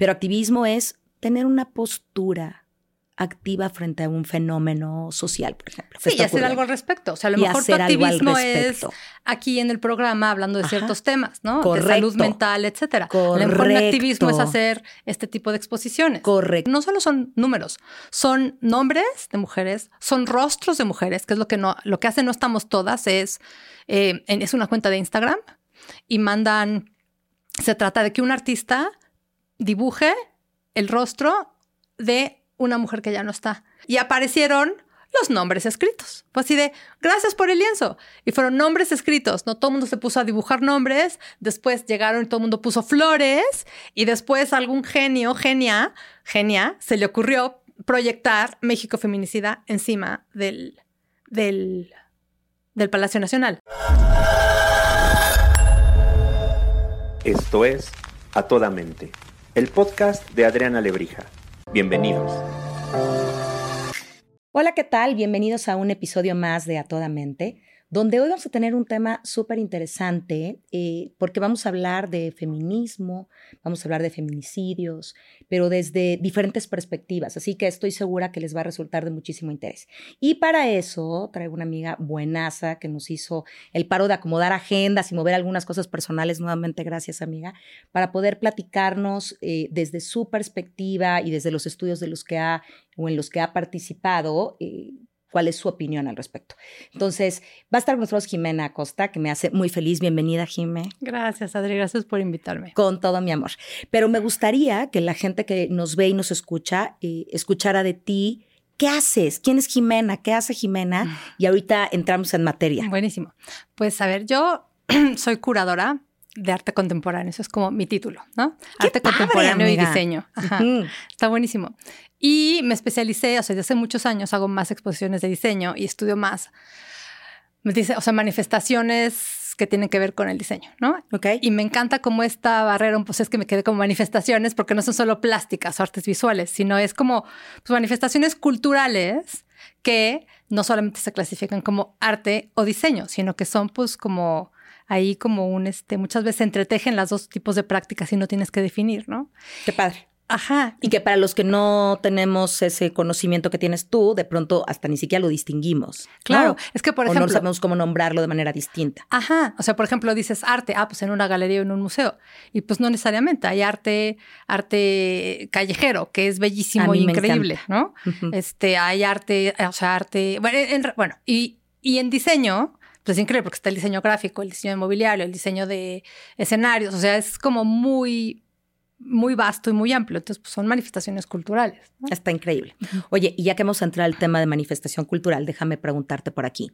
Pero activismo es tener una postura activa frente a un fenómeno social, por ejemplo. Sí, y hacer algo al respecto. O sea, a lo mejor tu activismo es aquí en el programa hablando de ciertos temas, ¿no? De salud mental, etcétera. Correcto. A lo mejor activismo es hacer este tipo de exposiciones. Correcto. No solo son números, son nombres de mujeres, son rostros de mujeres, que es lo que no, lo que hace No Estamos Todas es, eh, es una cuenta de Instagram y mandan, se trata de que un artista dibuje el rostro de una mujer que ya no está. Y aparecieron los nombres escritos. Pues así de, gracias por el lienzo. Y fueron nombres escritos, ¿no? Todo el mundo se puso a dibujar nombres, después llegaron y todo el mundo puso flores, y después algún genio, genia, genia, se le ocurrió proyectar México Feminicida encima del, del, del Palacio Nacional. Esto es A Toda Mente, el podcast de Adriana Lebrija. Bienvenidos. Hola, ¿qué tal? Bienvenidos a un episodio más de A Toda Mente donde hoy vamos a tener un tema súper interesante, eh, porque vamos a hablar de feminismo, vamos a hablar de feminicidios, pero desde diferentes perspectivas, así que estoy segura que les va a resultar de muchísimo interés. Y para eso traigo una amiga buenaza que nos hizo el paro de acomodar agendas y mover algunas cosas personales, nuevamente gracias amiga, para poder platicarnos eh, desde su perspectiva y desde los estudios de los que ha o en los que ha participado. Eh, cuál es su opinión al respecto. Entonces, va a estar con nosotros Jimena Acosta, que me hace muy feliz. Bienvenida, Jimé. Gracias, Adri. Gracias por invitarme. Con todo mi amor. Pero me gustaría que la gente que nos ve y nos escucha, eh, escuchara de ti. ¿Qué haces? ¿Quién es Jimena? ¿Qué hace Jimena? Mm. Y ahorita entramos en materia. Buenísimo. Pues a ver, yo soy curadora de arte contemporáneo. Eso es como mi título, ¿no? arte contemporáneo y diseño. Está buenísimo. Y me especialicé, o sea, desde hace muchos años hago más exposiciones de diseño y estudio más, me dice, o sea, manifestaciones que tienen que ver con el diseño, ¿no? Ok. Y me encanta como esta barrera, pues es que me quedé como manifestaciones porque no son solo plásticas o artes visuales, sino es como pues, manifestaciones culturales que no solamente se clasifican como arte o diseño, sino que son pues como ahí como un, este, muchas veces se entretejen las dos tipos de prácticas y no tienes que definir, ¿no? Qué padre. Ajá. Y que para los que no tenemos ese conocimiento que tienes tú, de pronto hasta ni siquiera lo distinguimos. Claro, es que por ejemplo. O no sabemos cómo nombrarlo de manera distinta. Ajá. O sea, por ejemplo, dices arte, ah, pues en una galería o en un museo. Y pues no necesariamente. Hay arte, arte callejero, que es bellísimo e increíble, ¿no? Este, hay arte, o sea, arte. Bueno, bueno y, y en diseño, pues es increíble porque está el diseño gráfico, el diseño de mobiliario, el diseño de escenarios, o sea, es como muy, muy vasto y muy amplio. Entonces, pues son manifestaciones culturales. Está increíble. Oye, y ya que hemos entrado al tema de manifestación cultural, déjame preguntarte por aquí.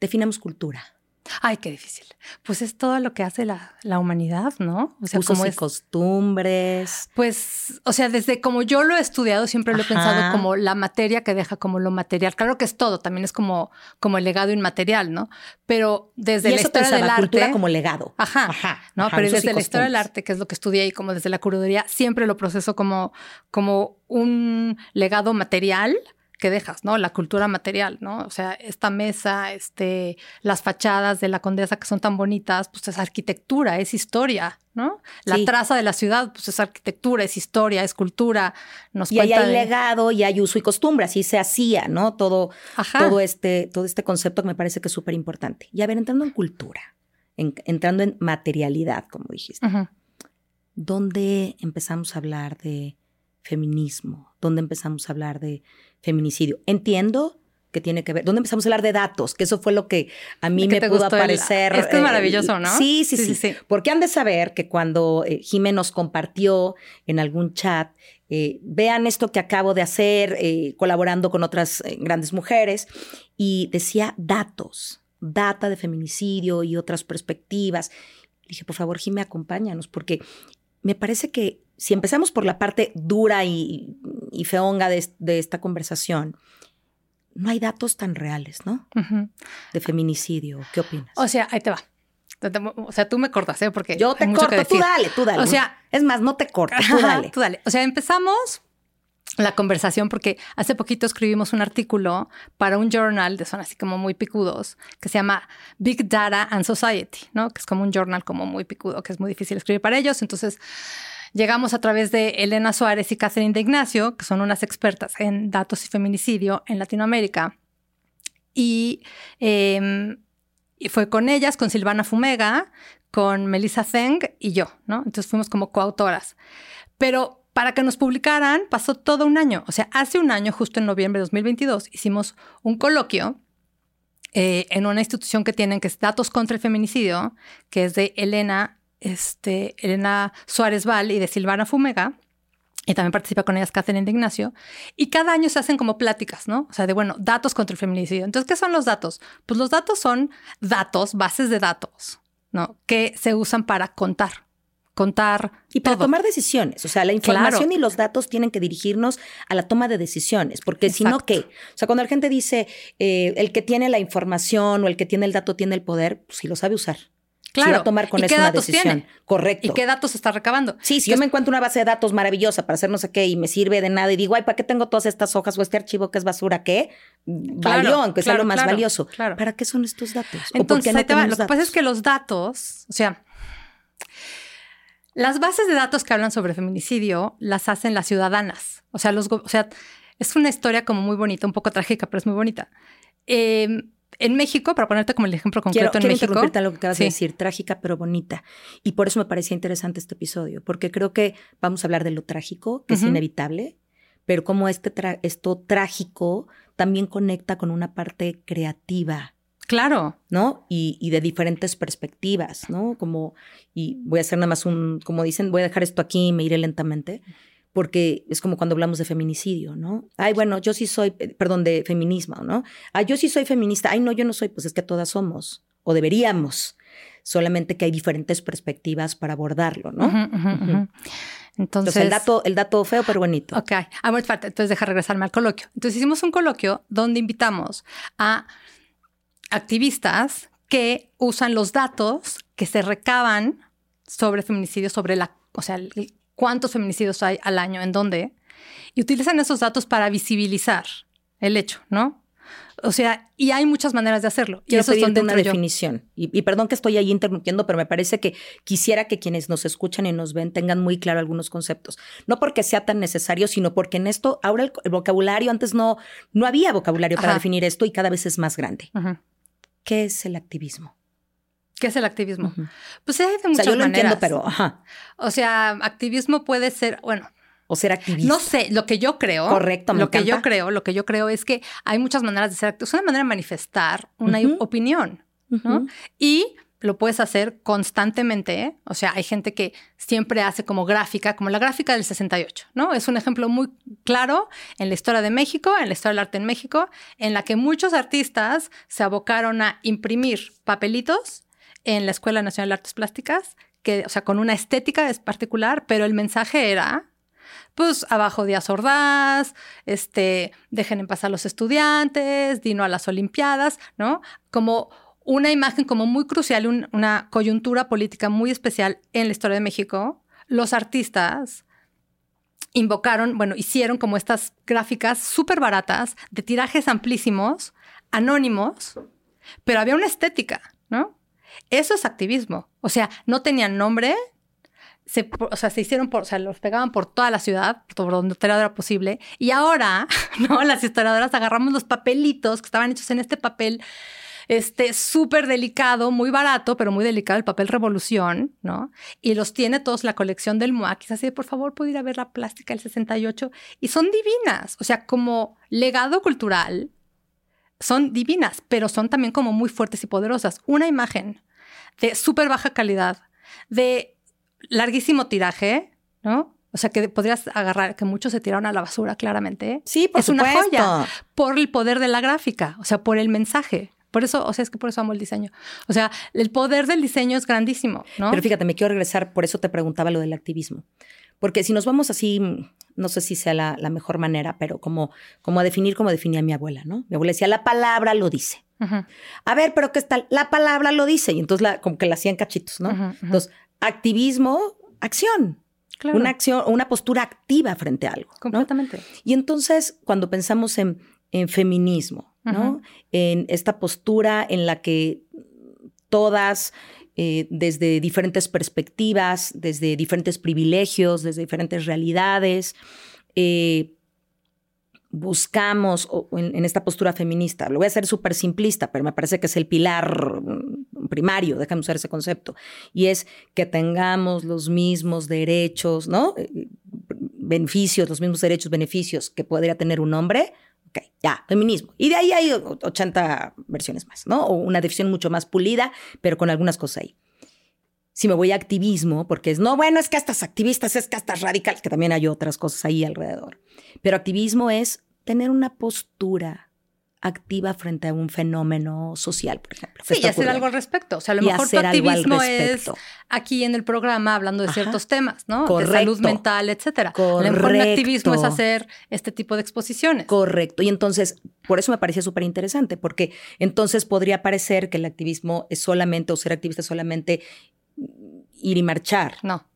Definamos cultura. Ay, qué difícil. Pues es todo lo que hace la, humanidad, ¿no? O sea, como costumbres. Pues, o sea, desde como yo lo he estudiado, siempre lo he pensado como la materia que deja como lo material. Claro que es todo, también es como, como el legado inmaterial, ¿no? Pero desde la historia del arte. cultura como legado. Ajá. Ajá. ¿no? Pero desde la historia del arte, que es lo que estudié y como desde la curaduría, siempre lo proceso como, como un legado material que dejas, ¿no? La cultura material, ¿no? O sea, esta mesa, este, las fachadas de la condesa que son tan bonitas, pues es arquitectura, es historia, ¿no? La traza de la ciudad, pues es arquitectura, es historia, es cultura. Nos y ahí hay legado y hay uso y costumbre, así se hacía, ¿no? Todo, todo este, todo este concepto que me parece que es súper importante. Y a ver, entrando en cultura, entrando en materialidad, como dijiste, ¿dónde empezamos a hablar de feminismo? ¿Dónde empezamos a hablar de feminicidio? Entiendo que tiene que ver. ¿Dónde empezamos a hablar de datos? Que eso fue lo que a mí me pudo aparecer. es que es maravilloso, ¿no? Sí, sí, sí, sí, Porque han de saber que cuando eh, nos compartió en algún chat, eh, vean esto que acabo de hacer eh, colaborando con otras eh, grandes mujeres, y decía datos, data de feminicidio y otras perspectivas. dije, por favor, Jime, acompáñanos, porque me parece que si empezamos por la parte dura y, feonga de, esta conversación, no hay datos tan reales, ¿no? De feminicidio. ¿Qué opinas? O sea, ahí te va. O sea, tú me cortas, ¿eh? Porque. Yo te corto, tú dale, tú dale. O sea. Es más, no te corto, tú dale. Tú dale. O sea, empezamos la conversación porque hace poquito escribimos un artículo para un journal de son así como muy picudos que se llama Big Data and Society, ¿no? Que es como un journal como muy picudo, que es muy difícil escribir para ellos. Entonces, llegamos a través de Elena Suárez y Catherine de Ignacio, que son unas expertas en datos y feminicidio en Latinoamérica. Y, em, y fue con ellas, con Silvana Fumega, con Melissa Zeng y yo, ¿no? Entonces fuimos como coautoras. Pero para que nos publicaran pasó todo un año. O sea, hace un año, justo en noviembre de 2022, hicimos un coloquio eh, en una institución que tienen, que es Datos contra el Feminicidio, que es de Elena, este, Elena Suárez Val y de Silvana Fumega. Y también participa con ellas Catherine de Ignacio. Y cada año se hacen como pláticas, ¿no? O sea, de, bueno, datos contra el feminicidio. Entonces, ¿qué son los datos? Pues los datos son datos, bases de datos, ¿no? Que se usan para contar contar. Y para tomar decisiones. O sea, la información y los datos tienen que dirigirnos a la toma de decisiones, porque si no, ¿qué? O sea, cuando la gente dice eh, el que tiene la información o el que tiene el dato tiene el poder, pues si lo sabe usar. Claro. Si va a tomar con eso una decisión. Correcto. ¿Y qué datos está recabando? Sí, si yo me encuentro una base de datos maravillosa para hacer no sé qué y me sirve de nada y digo, ay, ¿para qué tengo todas estas hojas o este archivo que es basura? ¿Qué? Valió, aunque sea lo más valioso. ¿Para qué son estos datos? Entonces, lo que pasa es que los datos, o sea, las bases de datos que hablan sobre feminicidio las hacen las ciudadanas. O sea, los, o sea es una historia como muy bonita, un poco trágica, pero es muy bonita. Em, en México, para ponerte como el ejemplo concreto quiero, en México. interrumpirte lo que acabas de decir, trágica pero bonita. Y por eso me parecía interesante este episodio, porque creo que vamos a hablar de lo trágico, que es inevitable, pero como este esto trágico también conecta con una parte creativa Claro. ¿No? Y, de diferentes perspectivas, ¿no? Como, y voy a hacer nada más un, como dicen, voy a dejar esto aquí y me iré lentamente, porque es como cuando hablamos de feminicidio, ¿no? Ay, bueno, yo sí soy, eh, perdón, de feminismo, ¿no? Ay, yo sí soy feminista. Ay, no, yo no soy, pues es que todas somos, o deberíamos, solamente que hay diferentes perspectivas para abordarlo, ¿no? Entonces, el, dato, el dato feo pero bonito. Ok, ah, muy falta. Entonces deja regresarme al coloquio. Entonces hicimos un coloquio donde invitamos a activistas que usan los datos que se recaban sobre feminicidios, sobre la, o sea, cuántos feminicidios hay al año, en dónde, y utilizan esos datos para visibilizar el hecho, ¿no? O sea, y hay muchas maneras de hacerlo. y eso es donde una definición. Y, perdón que estoy ahí interrumpiendo, pero me parece que quisiera que quienes nos escuchan y nos ven tengan muy claro algunos conceptos. No porque sea tan necesario, sino porque en esto ahora el, vocabulario, antes no, no había vocabulario para definir esto y cada vez es más grande. ¿Qué es el activismo? ¿Qué es el activismo? Pues hay de muchas o sea, yo lo entiendo, pero ajá. O sea, activismo puede ser, bueno, o ser activista. No sé, lo que yo creo. Correcto, Lo que yo creo, lo que yo creo es que hay muchas maneras de ser activista. Es una manera de manifestar una opinión, ¿no? Y lo puedes hacer constantemente. ¿eh? O sea, hay gente que siempre hace como gráfica, como la gráfica del 68, ¿no? Es un ejemplo muy claro en la historia de México, en la historia del arte en México, en la que muchos artistas se abocaron a imprimir papelitos en la Escuela Nacional de Artes Plásticas, que, o sea, con una estética particular, pero el mensaje era pues abajo Díaz Ordaz, este, dejen en paz a los estudiantes, dino a las Olimpiadas, ¿no? Como una imagen como muy crucial, una coyuntura política muy especial en la historia de México, los artistas invocaron, bueno, hicieron como estas gráficas súper baratas, de tirajes amplísimos, anónimos, pero había una estética, ¿no? Eso es activismo. O sea, no tenían nombre, se, o sea, se hicieron por, o sea, los pegaban por toda la ciudad, por donde era posible. Y ahora, ¿no? Las historiadoras agarramos los papelitos que estaban hechos en este papel este súper delicado, muy barato, pero muy delicado, el papel Revolución, ¿no? Y los tiene todos la colección del MOAC. Quizás así, por favor, puedo ir a ver la plástica del 68. Y son divinas, o sea, como legado cultural, son divinas, pero son también como muy fuertes y poderosas. Una imagen de súper baja calidad, de larguísimo tiraje, ¿no? O sea, que podrías agarrar, que muchos se tiraron a la basura, claramente. Sí, por es una joya por el poder de la gráfica, o sea, por el mensaje. Por eso, o sea, es que por eso amo el diseño. O sea, el poder del diseño es grandísimo, ¿no? Pero fíjate, me quiero regresar, por eso te preguntaba lo del activismo. Porque si nos vamos así, no sé si sea la, mejor manera, pero como, como a definir como definía mi abuela, ¿no? Mi abuela decía, la palabra lo dice. A ver, pero ¿qué está? La palabra lo dice. Y entonces la, como que la hacían cachitos, ¿no? Entonces, activismo, acción. Una acción, una postura activa frente a algo. Completamente. Y entonces, cuando pensamos en, en feminismo, ¿no? En esta postura en la que todas eh, desde diferentes perspectivas, desde diferentes privilegios, desde diferentes realidades. Eh, buscamos en, esta postura feminista, lo voy a hacer súper simplista, pero me parece que es el pilar mm, primario, déjame usar ese concepto, y es que tengamos los mismos derechos, ¿no? Eh, beneficios, los mismos derechos, beneficios que podría tener un hombre, Ok, ya, feminismo. Y de ahí hay 80 versiones más, ¿no? O una definición mucho más pulida, pero con algunas cosas ahí. Si me voy a activismo, porque es, no, bueno, es que estas activistas, es que estas radicales, que también hay otras cosas ahí alrededor. Pero activismo es tener una postura activa frente a un fenómeno social, por ejemplo. Sí, y hacer algo al respecto. O sea, a lo mejor tu activismo es aquí en el programa hablando de ciertos temas, ¿no? De salud mental, etcétera. Correcto. A lo mejor el activismo es hacer este tipo de exposiciones. Correcto. Y entonces, por eso me parecía súper interesante, porque entonces podría parecer que el activismo es solamente, o ser activista es solamente ir y marchar. No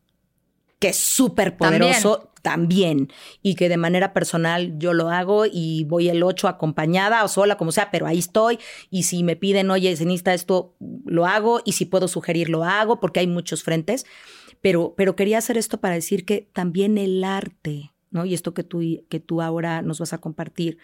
que es súper poderoso también. y que de manera personal yo lo hago y voy el 8 acompañada o sola, como sea, pero ahí estoy y si me piden, oye, escenista, esto lo hago y si puedo sugerir, lo hago porque hay muchos frentes, pero, pero quería hacer esto para decir que también el arte, ¿no? Y esto que tú, que tú ahora nos vas a compartir,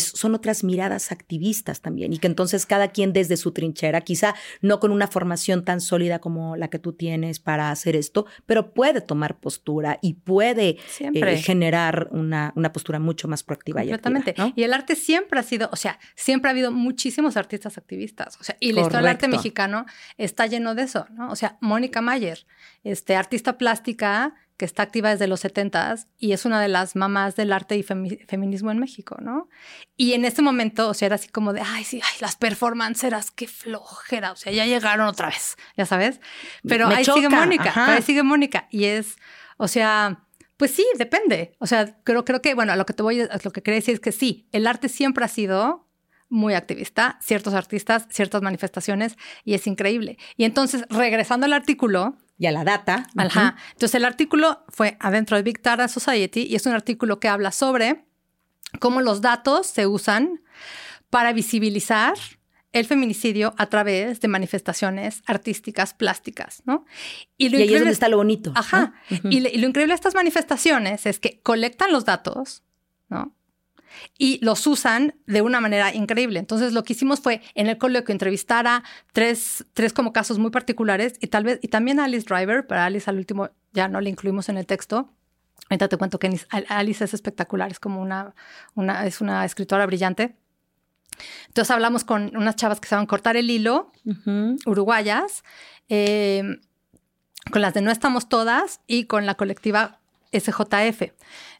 son otras miradas activistas también y que entonces cada quien desde su trinchera, quizá no con una formación tan sólida como la que tú tienes para hacer esto, pero puede tomar postura y puede eh, generar una, una, postura mucho más proactiva y activa, Y el arte siempre ha sido, o sea, siempre ha habido muchísimos artistas activistas, o sea, y la historia del arte mexicano está lleno de eso, ¿no? O sea, Mónica Mayer, este artista plástica que está activa desde los 70 y es una de las mamás del arte y feminismo en México, ¿no? Y en ese momento, o sea, era así como de, ay, sí, ay, las performanceras, qué flojera, o sea, ya llegaron otra vez, ya sabes. Pero ahí sigue Mónica, ahí sigue Mónica. Y es, o sea, pues sí, depende. O sea, creo, creo que, bueno, a lo que te voy, a lo que quería decir es que sí, el arte siempre ha sido muy activista, ciertos artistas, ciertas manifestaciones, y es increíble. Y entonces, regresando al artículo, y a la data. Ajá. Entonces el artículo fue adentro de Big Data Society y es un artículo que habla sobre cómo los datos se usan para visibilizar el feminicidio a través de manifestaciones artísticas plásticas, ¿no? Y, lo ahí es donde está lo bonito. Ajá. y, y, lo increíble de estas manifestaciones es que colectan los datos, ¿no? Y los usan de una manera increíble. Entonces lo que hicimos fue en el coloquio entrevistar a tres, tres como casos muy particulares y tal vez, y también a Alice Driver, para Alice al último ya no le incluimos en el texto. Ahorita te cuento que Alice es espectacular, es como una, una, es una escritora brillante. Entonces hablamos con unas chavas que a cortar el hilo, uruguayas, eh, con las de No Estamos Todas y con la colectiva SJF.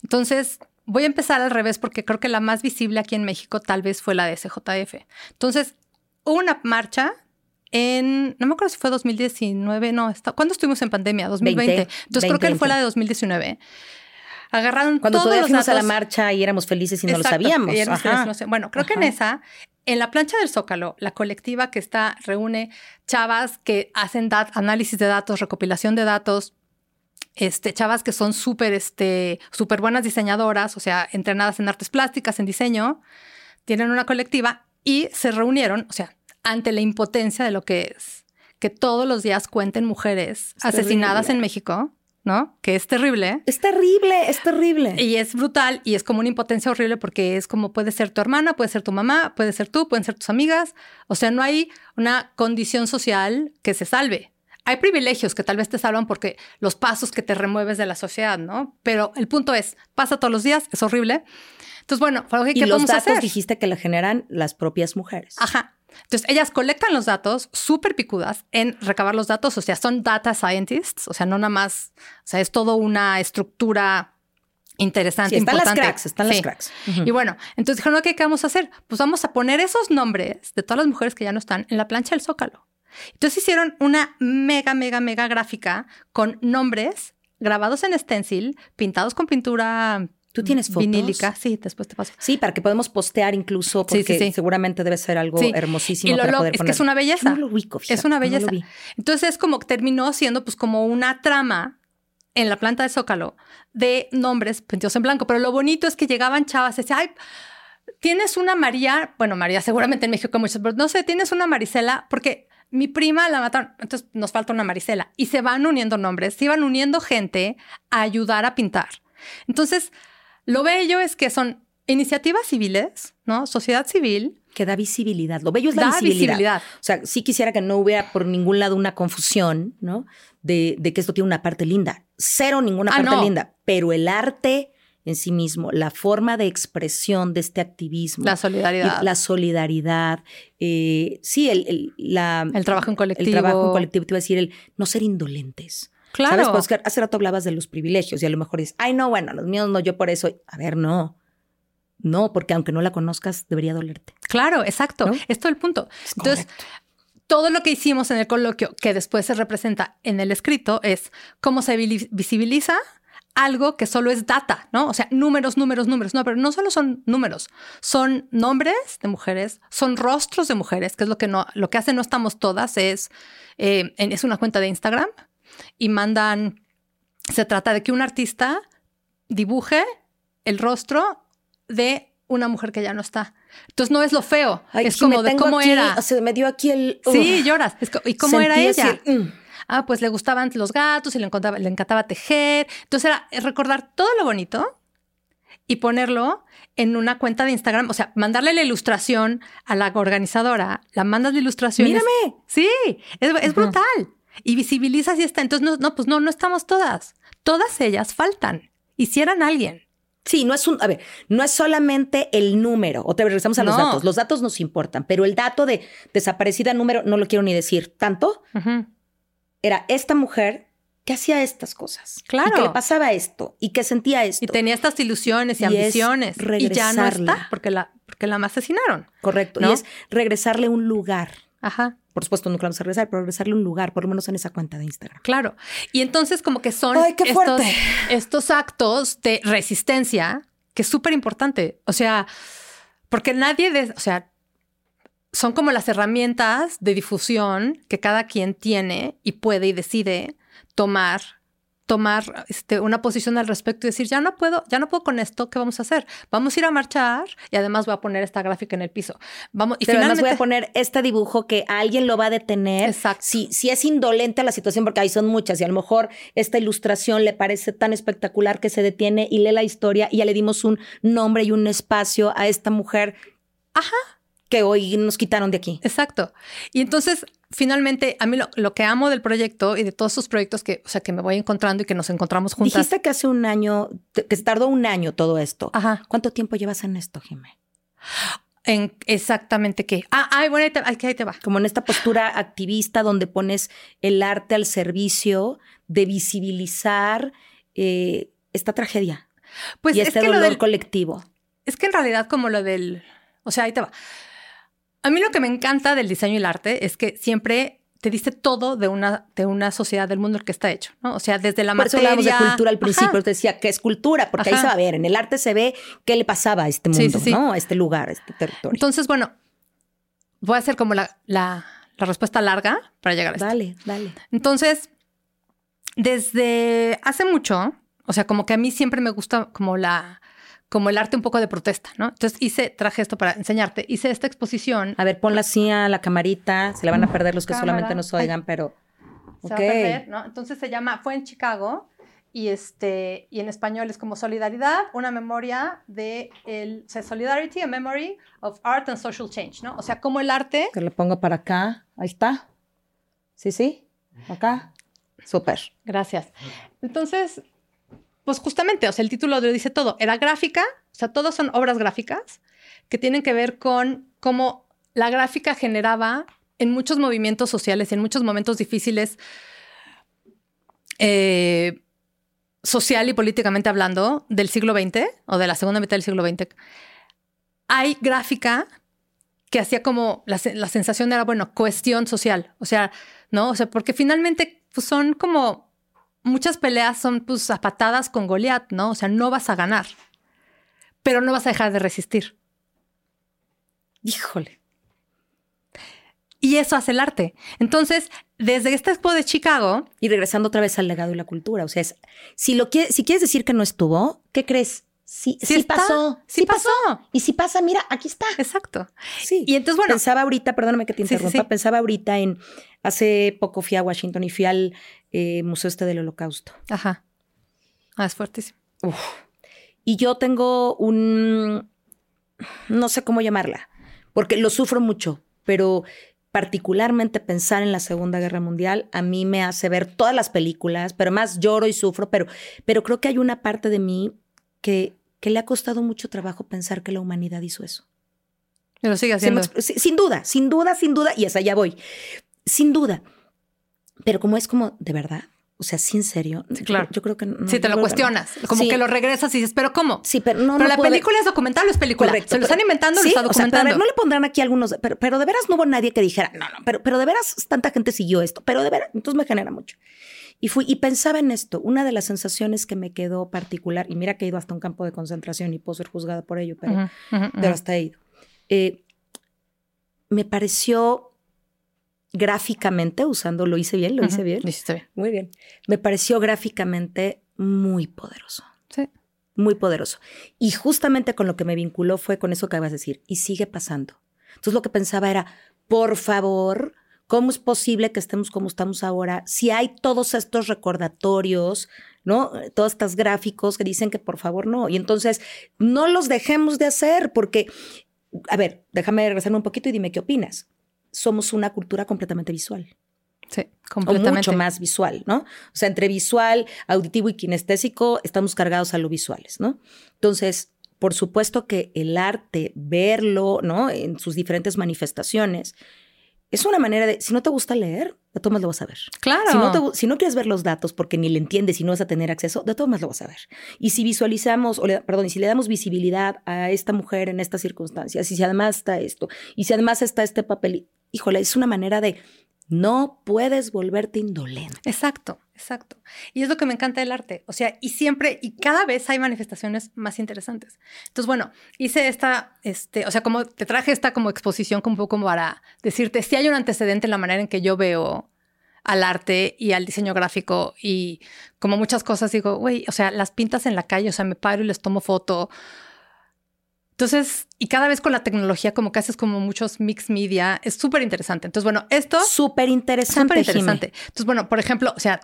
Entonces, voy a empezar al revés porque creo que la más visible aquí en México tal vez fue la de SJF. Entonces, hubo una marcha en, no me acuerdo si fue 2019, no, está, ¿cuándo estuvimos en pandemia? 2020. Entonces creo que fue la de 2019. Agarraron Cuando todos todavía fuimos a la marcha y éramos felices y no lo sabíamos. Bueno, creo que en esa, en la plancha del Zócalo, la colectiva que está, reúne chavas que hacen análisis de datos, recopilación de datos, este, chavas que son súper este, super buenas diseñadoras, o sea, entrenadas en artes plásticas, en diseño, tienen una colectiva y se reunieron, o sea, ante la impotencia de lo que es que todos los días cuenten mujeres asesinadas en México, ¿no? Que es terrible. Es terrible, es terrible. Y es brutal y es como una impotencia horrible porque es como puede ser tu hermana, puede ser tu mamá, puede ser tú, pueden ser tus amigas. O sea, no hay una condición social que se salve hay privilegios que tal vez te salvan porque los pasos que te remueves de la sociedad, ¿no? Pero el punto es, pasa todos los días, es horrible. Entonces, bueno, ¿qué y los datos dijiste que lo generan las propias mujeres. Ajá. Entonces, ellas colectan los datos súper picudas en recabar los datos, o sea, son data scientists, o sea, no nada más, o sea, es todo una estructura interesante. están las cracks, están las cracks. Y bueno, entonces dijeron, ¿qué vamos a hacer? Pues vamos a poner esos nombres de todas las mujeres que ya no están en la plancha del Zócalo. Entonces hicieron una mega, mega, mega gráfica con nombres grabados en stencil, pintados con pintura ¿Tú tienes fotos? Vinílica, sí, después te paso. Sí, para que podamos postear incluso, porque seguramente debe ser algo hermosísimo. Y para poder es que es una belleza. no lo ubico, es una belleza. Entonces es como que terminó siendo pues como una trama en la planta de Zócalo de nombres pintados en blanco. Pero lo bonito es que llegaban chavas y decían, ay, tienes una María, bueno, María seguramente en México muchas, pero no sé, tienes una Marisela, porque mi prima la mataron, entonces nos falta una Marisela. Y se van uniendo nombres, se iban uniendo gente a ayudar a pintar. Entonces, lo bello es que son iniciativas civiles, ¿no? Sociedad civil. Que da visibilidad. Lo bello es la visibilidad. O sea, sí quisiera que no hubiera por ningún lado una confusión, ¿no? De, que esto tiene una parte linda. Cero ninguna ah, parte linda. Pero el arte en sí mismo, la forma de expresión de este activismo. La solidaridad. La solidaridad. Eh, sí, el, la, el trabajo en colectivo. El trabajo en colectivo, te iba a decir, el no ser indolentes. Claro. ¿Sabes? Pues hace rato hablabas de los privilegios y a lo mejor dices, ay, no, bueno, los míos no, yo por eso. A ver, no. No, porque aunque no la conozcas, debería dolerte. Claro, exacto. Es todo el punto. Entonces, todo lo que hicimos en el coloquio, que después se representa en el escrito, es cómo se visibiliza algo que solo es data, ¿no? O sea, números, números, números. No, pero no solo son números, son nombres de mujeres, son rostros de mujeres, que es lo que no, lo que hace No Estamos Todas, es, eh, es una cuenta de Instagram y mandan, se trata de que un artista dibuje el rostro de una mujer que ya no está. Entonces no es lo feo, es como de cómo era. O sea, me dio aquí el. sí, lloras. ¿Y cómo era ella? Mm ah, pues le gustaban los gatos y le encantaba, le encantaba tejer. Entonces era recordar todo lo bonito y ponerlo en una cuenta de Instagram, o sea, mandarle la ilustración a la organizadora, la mandas la ilustración. Mírame. Sí, es, brutal. Y visibilizas y está. Entonces, no, no, pues no, no estamos todas. Todas ellas faltan. Hicieran alguien. Sí, no es un, a ver, no es solamente el número, o te regresamos a los datos. Los datos nos importan, pero el dato de desaparecida número no lo quiero ni decir tanto, era esta mujer que hacía estas cosas. Claro. Y que le pasaba esto y que sentía esto. Y tenía estas ilusiones y, ambiciones. Y ya no está porque la, porque la asesinaron. Correcto. Y es regresarle un lugar. Ajá. Por supuesto, nunca vamos a regresar, pero regresarle un lugar, por lo menos en esa cuenta de Instagram. Claro. Y entonces, como que son estos, estos actos de resistencia, que es súper importante. O sea, porque nadie, de, o sea, son como las herramientas de difusión que cada quien tiene y puede y decide tomar tomar este, una posición al respecto y decir, ya no puedo, ya no puedo con esto, ¿qué vamos a hacer? Vamos a ir a marchar y además voy a poner esta gráfica en el piso. Vamos, y Pero finalmente voy a poner este dibujo que alguien lo va a detener. Exacto. Si, si es indolente a la situación, porque ahí son muchas y a lo mejor esta ilustración le parece tan espectacular que se detiene y lee la historia y ya le dimos un nombre y un espacio a esta mujer. Ajá que hoy nos quitaron de aquí. Exacto. Y entonces, finalmente, a mí lo, que amo del proyecto y de todos esos proyectos que, o sea, que me voy encontrando y que nos encontramos juntas. Dijiste que hace un año, que se tardó un año todo esto. Ajá. ¿Cuánto tiempo llevas en esto, Jimé? En exactamente qué. Ah, ay, bueno, ahí te, ahí te va. Como en esta postura activista donde pones el arte al servicio de visibilizar eh, esta tragedia. Pues y este dolor del, colectivo. Es que en realidad, como lo del. O sea, ahí te va. A mí lo que me encanta del diseño y el arte es que siempre te dice todo de una, de una sociedad del mundo en el que está hecho, ¿no? O sea, desde la Por materia... Eso de cultura al principio, te decía que es cultura, porque ahí se va a ver, en el arte se ve qué le pasaba a este mundo, ¿no? A este lugar, a este territorio. Entonces, bueno, voy a hacer como la, la, la respuesta larga para llegar a esto. Dale, dale. Entonces, desde hace mucho, o sea, como que a mí siempre me gusta como la como el arte un poco de protesta, ¿no? Entonces hice, traje esto para enseñarte, hice esta exposición. A ver, ponla así a la camarita, se la van a perder los que solamente nos oigan, pero... Se va a perder, ¿no? Entonces se llama, fue en Chicago y, este, y en español es como Solidaridad, una memoria de el, o Solidarity, a Memory of Art and Social Change, ¿no? O sea, como el arte... Que lo pongo para acá, ahí está. Sí, sí, acá. Súper. Gracias. Entonces, pues justamente, o sea, el título lo dice todo. Era gráfica, o sea, todos son obras gráficas que tienen que ver con cómo la gráfica generaba en muchos movimientos sociales, en muchos momentos difíciles, eh, social y políticamente hablando, del siglo XX o de la segunda mitad del siglo XX, hay gráfica que hacía como la, la sensación era, bueno, cuestión social. O sea, ¿no? O sea, porque finalmente pues, son como muchas peleas son pues zapatadas con Goliat, ¿no? O sea, no vas a ganar, pero no vas a dejar de resistir. Híjole. Y eso hace el arte. Entonces, desde esta expo de Chicago. Y regresando otra vez al legado y la cultura. O sea, si, lo si quieres decir que no estuvo, ¿qué crees? Sí, Sí sí, está, pasó. sí Sí, pasó. pasó. Y si pasa, mira, aquí está. Exacto. Sí. Y entonces, bueno, pensaba ahorita, perdóname que te interrumpa, sí. pensaba ahorita en, hace poco fui a Washington y fui al eh, Museo este del Holocausto. ajá. Ah, es fuertísimo. Uf. Y yo tengo un, no sé cómo llamarla, porque lo sufro mucho, pero particularmente pensar en la Segunda Guerra Mundial a mí me hace ver todas las películas, pero más lloro y sufro, pero, pero creo que hay una parte de mí que, que le ha costado mucho trabajo pensar que la humanidad hizo eso. Pero sigue ¿Sí haciendo. sí, sin duda, sin duda, sin duda, y hasta allá voy. Sin duda. Pero como es como, de verdad, o sea, sí, en serio. Sí, claro. Yo, creo que no. sí, te lo que- cuestionas. Como Sí. que lo regresas y dices, pero ¿cómo? Sí, pero no. pero no la puede- película es documental o es película. Correcto. Se lo están inventando o lo sí, está o sea, documentando. ver, no le pondrán aquí algunos, pero, pero de veras no hubo nadie que dijera, no, no, pero, pero de veras tanta gente siguió esto, pero de veras, entonces me genera mucho. Y fui y pensaba en esto. Una de las sensaciones que me quedó particular, y mira que he ido hasta un campo de concentración y puedo ser juzgada por ello, pero, ujú, pero ujú. hasta he ido. Eh, me pareció gráficamente, usando, lo hice bien, lo hice Ujú, bien. lo hiciste bien. Muy bien. Me pareció gráficamente muy poderoso Sí. muy poderoso. Y justamente con lo que me vinculó fue con eso que acabas de decir, y sigue pasando. Entonces lo que pensaba era, por favor, ¿cómo es posible que estemos como estamos ahora si hay todos estos recordatorios, ¿no? Todos estos gráficos que dicen que por favor no. Y entonces no los dejemos de hacer porque, a ver, déjame regresarme un poquito y dime qué opinas. Somos una cultura completamente visual Sí, o completamente. mucho más visual, ¿no? O sea, entre visual, auditivo y kinestésico estamos cargados a lo visuales, ¿no? Entonces, por supuesto que el arte, verlo, ¿no? En sus diferentes manifestaciones, es una manera de, si no te gusta leer, de todas lo vas a ver. Claro. Si no, te si no quieres ver los datos porque ni le entiendes y no vas a tener acceso, de todas lo vas a ver. Y si visualizamos, o le- perdón, y si le damos visibilidad a esta mujer en estas circunstancias, y si además está esto, y si además está este papel, híjole, es una manera de no puedes volverte indolente. Exacto, exacto. Y es lo que me encanta del arte. O sea, y siempre, y cada vez hay manifestaciones más interesantes. Entonces, bueno, hice esta, este, o sea, como te traje esta como exposición como un poco como para decirte si hay un antecedente en la manera en que yo veo al arte y al diseño gráfico y como muchas cosas digo, güey, o sea, las pintas en la calle, o sea, me paro y les tomo foto. Entonces, y cada vez con la tecnología como que haces como muchos mix media, es súper interesante. Entonces, bueno, esto Súper interesante. Súper interesante. Entonces, bueno, por ejemplo, o sea,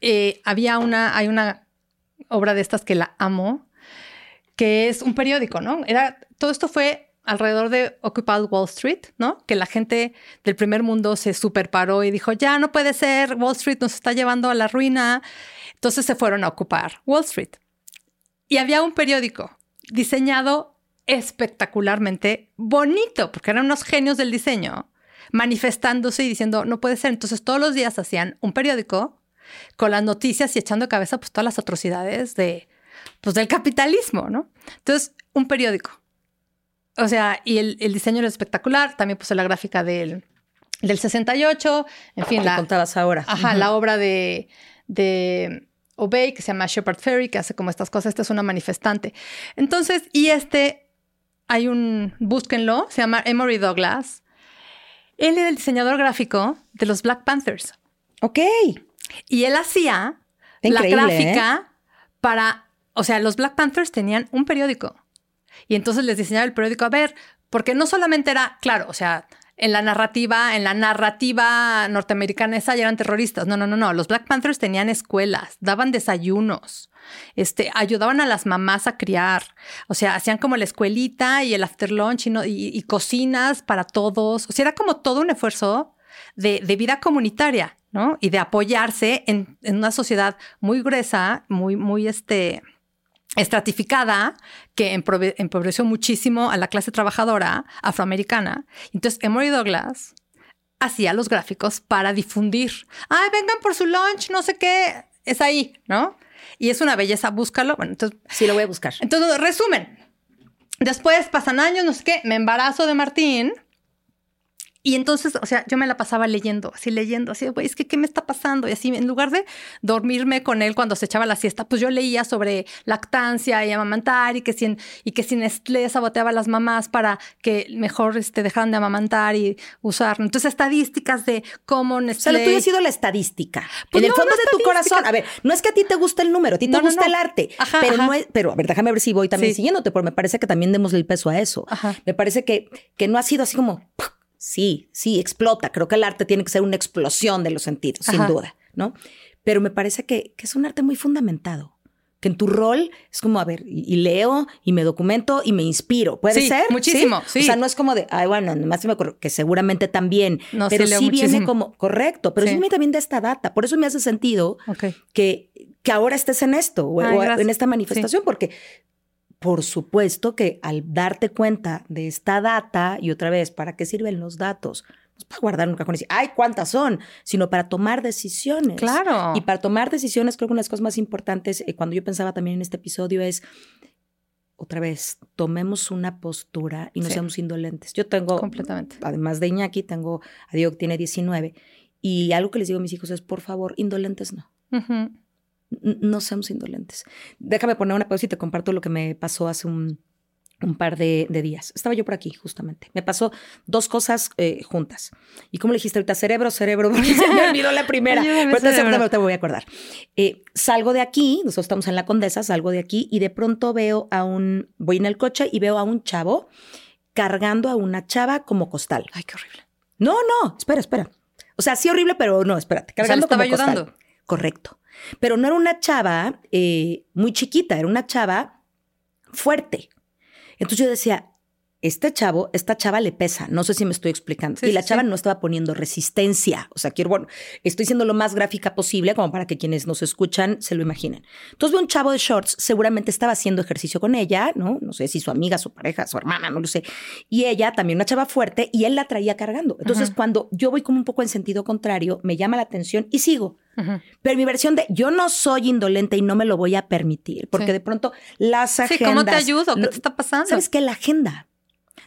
eh, había una, hay una obra de estas que la amo, que es un periódico, ¿no? Era, todo esto fue alrededor de Occupy Wall Street, ¿no? Que la gente del primer mundo se superparó y dijo, ya no puede ser, Wall Street nos está llevando a la ruina. Entonces se fueron a ocupar Wall Street. Y había un periódico diseñado espectacularmente bonito, porque eran unos genios del diseño, manifestándose y diciendo, no puede ser. Entonces todos los días hacían un periódico con las noticias y echando cabeza pues todas las atrocidades de, pues, del capitalismo, ¿no? Entonces, un periódico. O sea, y el, el diseño era espectacular, también puse la gráfica del, del 68, en fin, la, contabas ahora. Ajá, la obra de, de Obey, que se llama Shepard Ferry, que hace como estas cosas. Esta es una manifestante. Entonces, y este, hay un, búsquenlo, se llama Emory Douglas. Él era el diseñador gráfico de los Black Panthers. Ok. Y él hacía la increíble, ¿eh? gráfica para, o sea, los Black Panthers tenían un periódico. Y entonces les diseñaba el periódico a ver, porque no solamente era, claro, o sea, en la narrativa, en la narrativa norteamericana esa ya eran terroristas. No, no, no, no. Los Black Panthers tenían escuelas, daban desayunos, este, ayudaban a las mamás a criar. O sea, hacían como la escuelita y el after lunch y, no- y- y cocinas para todos. O sea, era como todo un esfuerzo de, vida comunitaria, ¿no? Y de apoyarse en, en una sociedad muy gruesa, muy, muy este, estratificada, que empobreció muchísimo a la clase trabajadora afroamericana. Entonces, Emory Douglas hacía los gráficos para difundir. Ay, vengan por su lunch, no sé qué. Es ahí, ¿no? Y es una belleza, búscalo. Bueno, entonces, Sí, lo voy a buscar. entonces, resumen. Después pasan años, no sé qué, me embarazo de Martín Y entonces, o sea, yo me la pasaba leyendo, así leyendo, así, güey, es que, ¿qué me está pasando? Y así, en lugar de dormirme con él cuando se echaba la siesta, pues yo leía sobre lactancia y amamantar y que sin, y que sin Nestlé saboteaba a las mamás para que mejor este, dejaran de amamantar y usar. Entonces, estadísticas de cómo Nestlé... O sea, lo tuyo ha sido la estadística. Pues en el fondo de tu corazón. A ver, no es que a ti te guste el número, a ti te gusta el arte. pero no es, pero a ver, déjame ver si voy también siguiéndote, porque me parece que también demos el peso a eso. Me parece que, que no ha sido así como sí, sí, explota. Creo que el arte tiene que ser una explosión de los sentidos, sin duda, ¿no? Pero me parece que, es un arte muy fundamentado. Que en tu rol es como, a ver, y, leo y me documento y me inspiro. ¿Puede ser? Muchísimo. ¿Sí? O sea, no es como de, ay, bueno, más se me ocurre, que seguramente también. No, pero sí, viene como, correcto, pero sí. viene también de esta data. Por eso me hace sentido que, que ahora estés en esto o, en esta manifestación, porque por supuesto que al darte cuenta de esta data, y otra vez, ¿para qué sirven los datos? No es para guardar un cajón y decir, ay, ¿cuántas son? Sino para tomar decisiones. Claro. Y para tomar decisiones, creo que una de las cosas más importantes, eh, cuando yo pensaba también en este episodio, es, otra vez, tomemos una postura y no seamos indolentes. Yo tengo, completamente. además de Iñaki, tengo a Diego que tiene 19, y algo que les digo a mis hijos es, por favor, indolentes no no seamos indolentes. Déjame poner una pausa y te comparto lo que me pasó hace un, par de, días. Estaba yo por aquí, justamente. Me pasó dos cosas eh, juntas. Y como le dijiste ahorita, cerebro, cerebro, se me olvidó la primera. pero te, te, voy a acordar. Eh, salgo de aquí, nosotros estamos en la Condesa, salgo de aquí y de pronto veo a un, voy en el coche y veo a un chavo cargando a una chava como costal. Ay, qué horrible. No, no, espera, espera. O sea, sí horrible, pero no, espérate. Cargando estaba ayudando. Correcto. Pero no era una chava eh, muy chiquita, era una chava fuerte. Entonces yo decía, este chavo, esta chava le pesa, no sé si me estoy explicando. y la chava no estaba poniendo resistencia. O sea, quiero, bueno, estoy siendo lo más gráfica posible como para que quienes nos escuchan se lo imaginen. Entonces veo un chavo de shorts, seguramente estaba haciendo ejercicio con ella, ¿no? No sé si su amiga, su pareja, su hermana, no lo sé. Y ella también una chava fuerte y él la traía cargando. Entonces cuando yo voy como un poco en sentido contrario, me llama la atención y sigo. Pero mi versión de yo no soy indolente y no me lo voy a permitir, porque de pronto las agendas... Sí, ¿cómo te ayudo? ¿Qué te está pasando? ¿Sabes qué? La agenda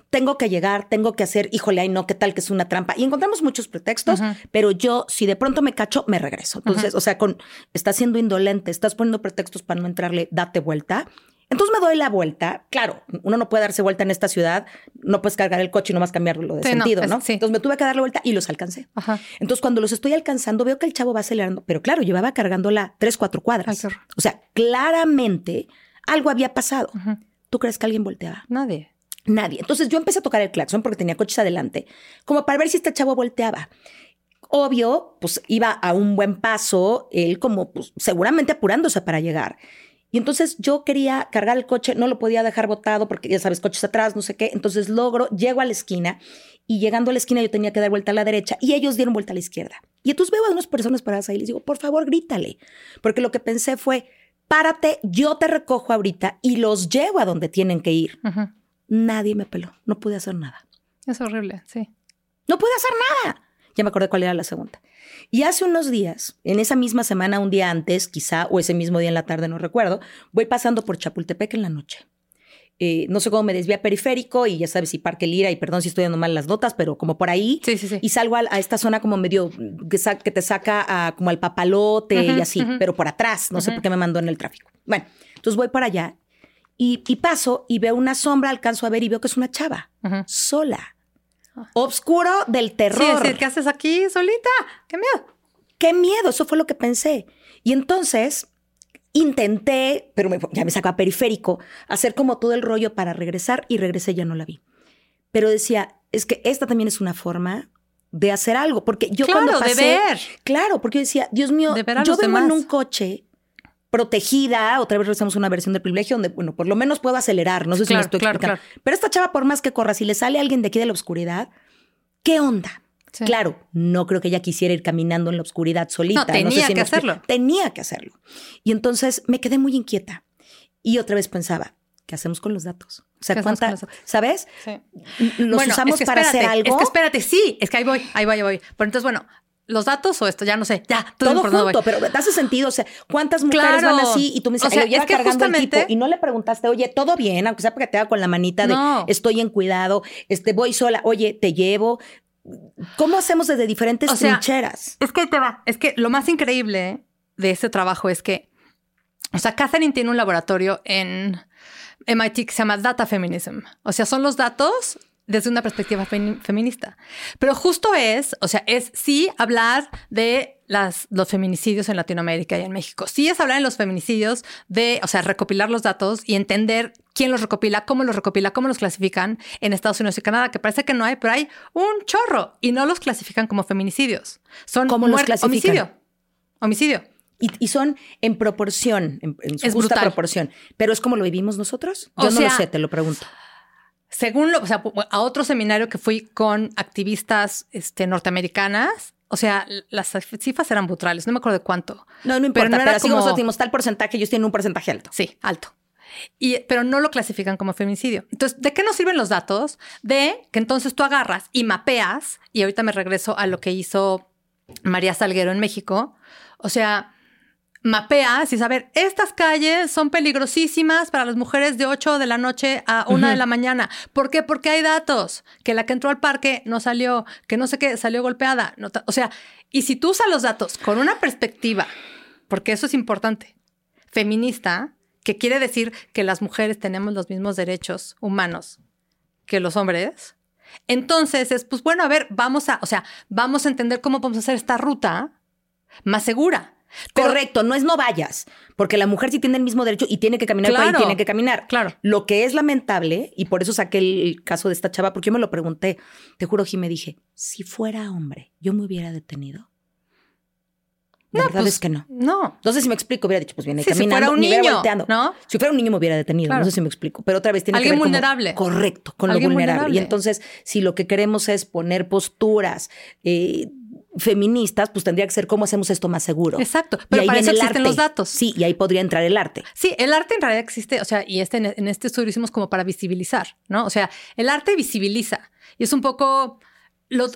tengo que llegar, tengo que hacer, híjole, ay no, qué tal que es una trampa. Y encontramos muchos pretextos, pero yo, si de pronto me cacho, me regreso. Entonces, o sea, con, estás siendo indolente, estás poniendo pretextos para no entrarle, date vuelta. Entonces me doy la vuelta. Claro, uno no puede darse vuelta en esta ciudad, no puedes cargar el coche y nomás cambiarlo de sentido, ¿no? Entonces me tuve que dar la vuelta y los alcancé. Entonces cuando los estoy alcanzando, veo que el chavo va acelerando, pero claro, llevaba cargándola tres, cuatro cuadras. o sea, claramente algo había pasado. ¿Tú crees que alguien volteaba? Nadie. Nadie. Entonces yo empecé a tocar el claxon porque tenía coches adelante, como para ver si este chavo volteaba. Obvio, pues iba a un buen paso, él como pues, seguramente apurándose para llegar. Y entonces yo quería cargar el coche, no lo podía dejar botado porque ya sabes, coches atrás, no sé qué. Entonces logro, llego a la esquina y llegando a la esquina yo tenía que dar vuelta a la derecha y ellos dieron vuelta a la izquierda. Y entonces veo a unas personas paradas ahí y les digo, por favor, grítale. Porque lo que pensé fue, párate, yo te recojo ahorita y los llevo a donde tienen que ir. Nadie me peló, no pude hacer nada. Es horrible, sí. No pude hacer nada. Ya me acordé cuál era la segunda. Y hace unos días, en esa misma semana, un día antes, quizá, o ese mismo día en la tarde, no recuerdo, voy pasando por Chapultepec en la noche. Eh, no sé cómo me desvía periférico y ya sabes, si Parque Lira, y perdón si estoy dando mal las notas, pero como por ahí. Sí, sí, sí. Y salgo a, esta zona como medio que, te saca a, como al papalote y así, pero por atrás. No sé por qué me mandó en el tráfico. Bueno, entonces voy para allá y, paso y veo una sombra, alcanzo a ver y veo que es una chava, sola. Ah. Obscuro del terror. Sí, ¿qué haces aquí solita? ¡Qué miedo! ¡Qué miedo! Eso fue lo que pensé. Y entonces intenté, pero ya me sacaba periférico, hacer como todo el rollo para regresar y regresé, ya no la vi. Pero decía, es que esta también es una forma de hacer algo, porque yo claro, cuando pasé, de ver. claro, porque yo decía, Dios mío, yo vengo en un coche protegida, otra vez regresamos a una versión del privilegio donde, bueno, por lo menos puedo acelerar, no sé si me estoy explicando. Pero esta chava, por más que corra, si le sale alguien de aquí de la oscuridad, ¿qué onda? Claro, no creo que ella quisiera ir caminando en la oscuridad solita. No, tenía que hacerlo. Tenía que hacerlo. Y entonces me quedé muy inquieta. Y otra vez pensaba, ¿qué hacemos con los datos? O sea, ¿cuánta, ¿sabes? Sí. Los usamos para hacer algo. Es que espérate, sí, es que ahí voy, ahí voy, ahí voy. Pero entonces, bueno, los datos o esto, ya no sé, ya, todo, junto, pero te hace sentido, o sea, ¿cuántas mujeres van así? Y tú me dices, o sea, es que cargando tipo, y no le preguntaste, oye, todo bien, aunque sea porque te haga con la manita de estoy en cuidado, este, voy sola, oye, te llevo. ¿Cómo hacemos desde diferentes O sea, trincheras? Es que te va. Es que lo más increíble de este trabajo es que, o sea, Catherine tiene un laboratorio en MIT que se llama Data Feminism. O sea, son los datos desde una perspectiva femi- feminista. Pero justo es, o sea, es sí hablar de las, los feminicidios en Latinoamérica y en México. Sí es hablar de los feminicidios, de, o sea, recopilar los datos y entender quién los recopila, cómo los recopila, cómo los clasifican en Estados Unidos y Canadá, que parece que no hay, pero hay un chorro y no los clasifican como feminicidios. Son ¿Cómo los clasifican? Homicidio. Homicidio. Y, y son en proporción, en, en su Es justa brutal. proporción. Pero es como lo vivimos nosotros. O Yo no lo sé, te lo pregunto. Según lo, o sea, a otro seminario que fui con activistas este, norteamericanas, o sea, las cifras eran brutales, no me acuerdo de cuánto. No, no importa, Pero no pero, era así como como- nosotros decimos tal porcentaje, ellos tienen un porcentaje alto. Sí, alto. Y, pero no lo clasifican como feminicidio. Entonces, ¿de qué nos sirven los datos? De que entonces tú agarras y mapeas, y ahorita me regreso a lo que hizo María Salguero en México. O sea, mapeas y saber, estas calles son peligrosísimas para las mujeres de 8 de la noche a 1 de la mañana. ¿Por qué? Porque hay datos. Que la que entró al parque no salió, que no sé qué, salió golpeada. No o sea, y si tú usas los datos con una perspectiva, porque eso es importante, feminista, que quiere decir que las mujeres tenemos los mismos derechos humanos que los hombres. Entonces es, pues bueno, a ver, vamos a, o sea, vamos a entender cómo podemos hacer esta ruta más segura. Pero- Correcto, no es no vayas, porque la mujer sí tiene el mismo derecho y tiene que caminar por ahí, Claro, tiene que caminar. claro. Lo que es lamentable, y por eso saqué el caso de esta chava, porque yo me lo pregunté, te juro, Jimé, dije, si fuera hombre, yo me hubiera detenido. La verdad pues, es que no. No. No sé si me explico, hubiera dicho, pues viene Sí, si caminando, fuera un niño, volteando. ¿no? Si fuera un niño me hubiera detenido, Claro. no sé si me explico, pero otra vez tiene Alguien que ver como- vulnerable. correcto, con lo vulnerable. vulnerable. Y entonces, si lo que queremos es poner posturas eh, feministas, pues tendría que ser cómo hacemos esto más seguro. Exacto. Y Pero ahí para eso existen arte. los datos. Sí, y ahí podría entrar el arte. Sí, el arte en realidad existe, o sea, y este, en este estudio lo hicimos como para visibilizar, ¿no? O sea, el arte visibiliza y es un poco,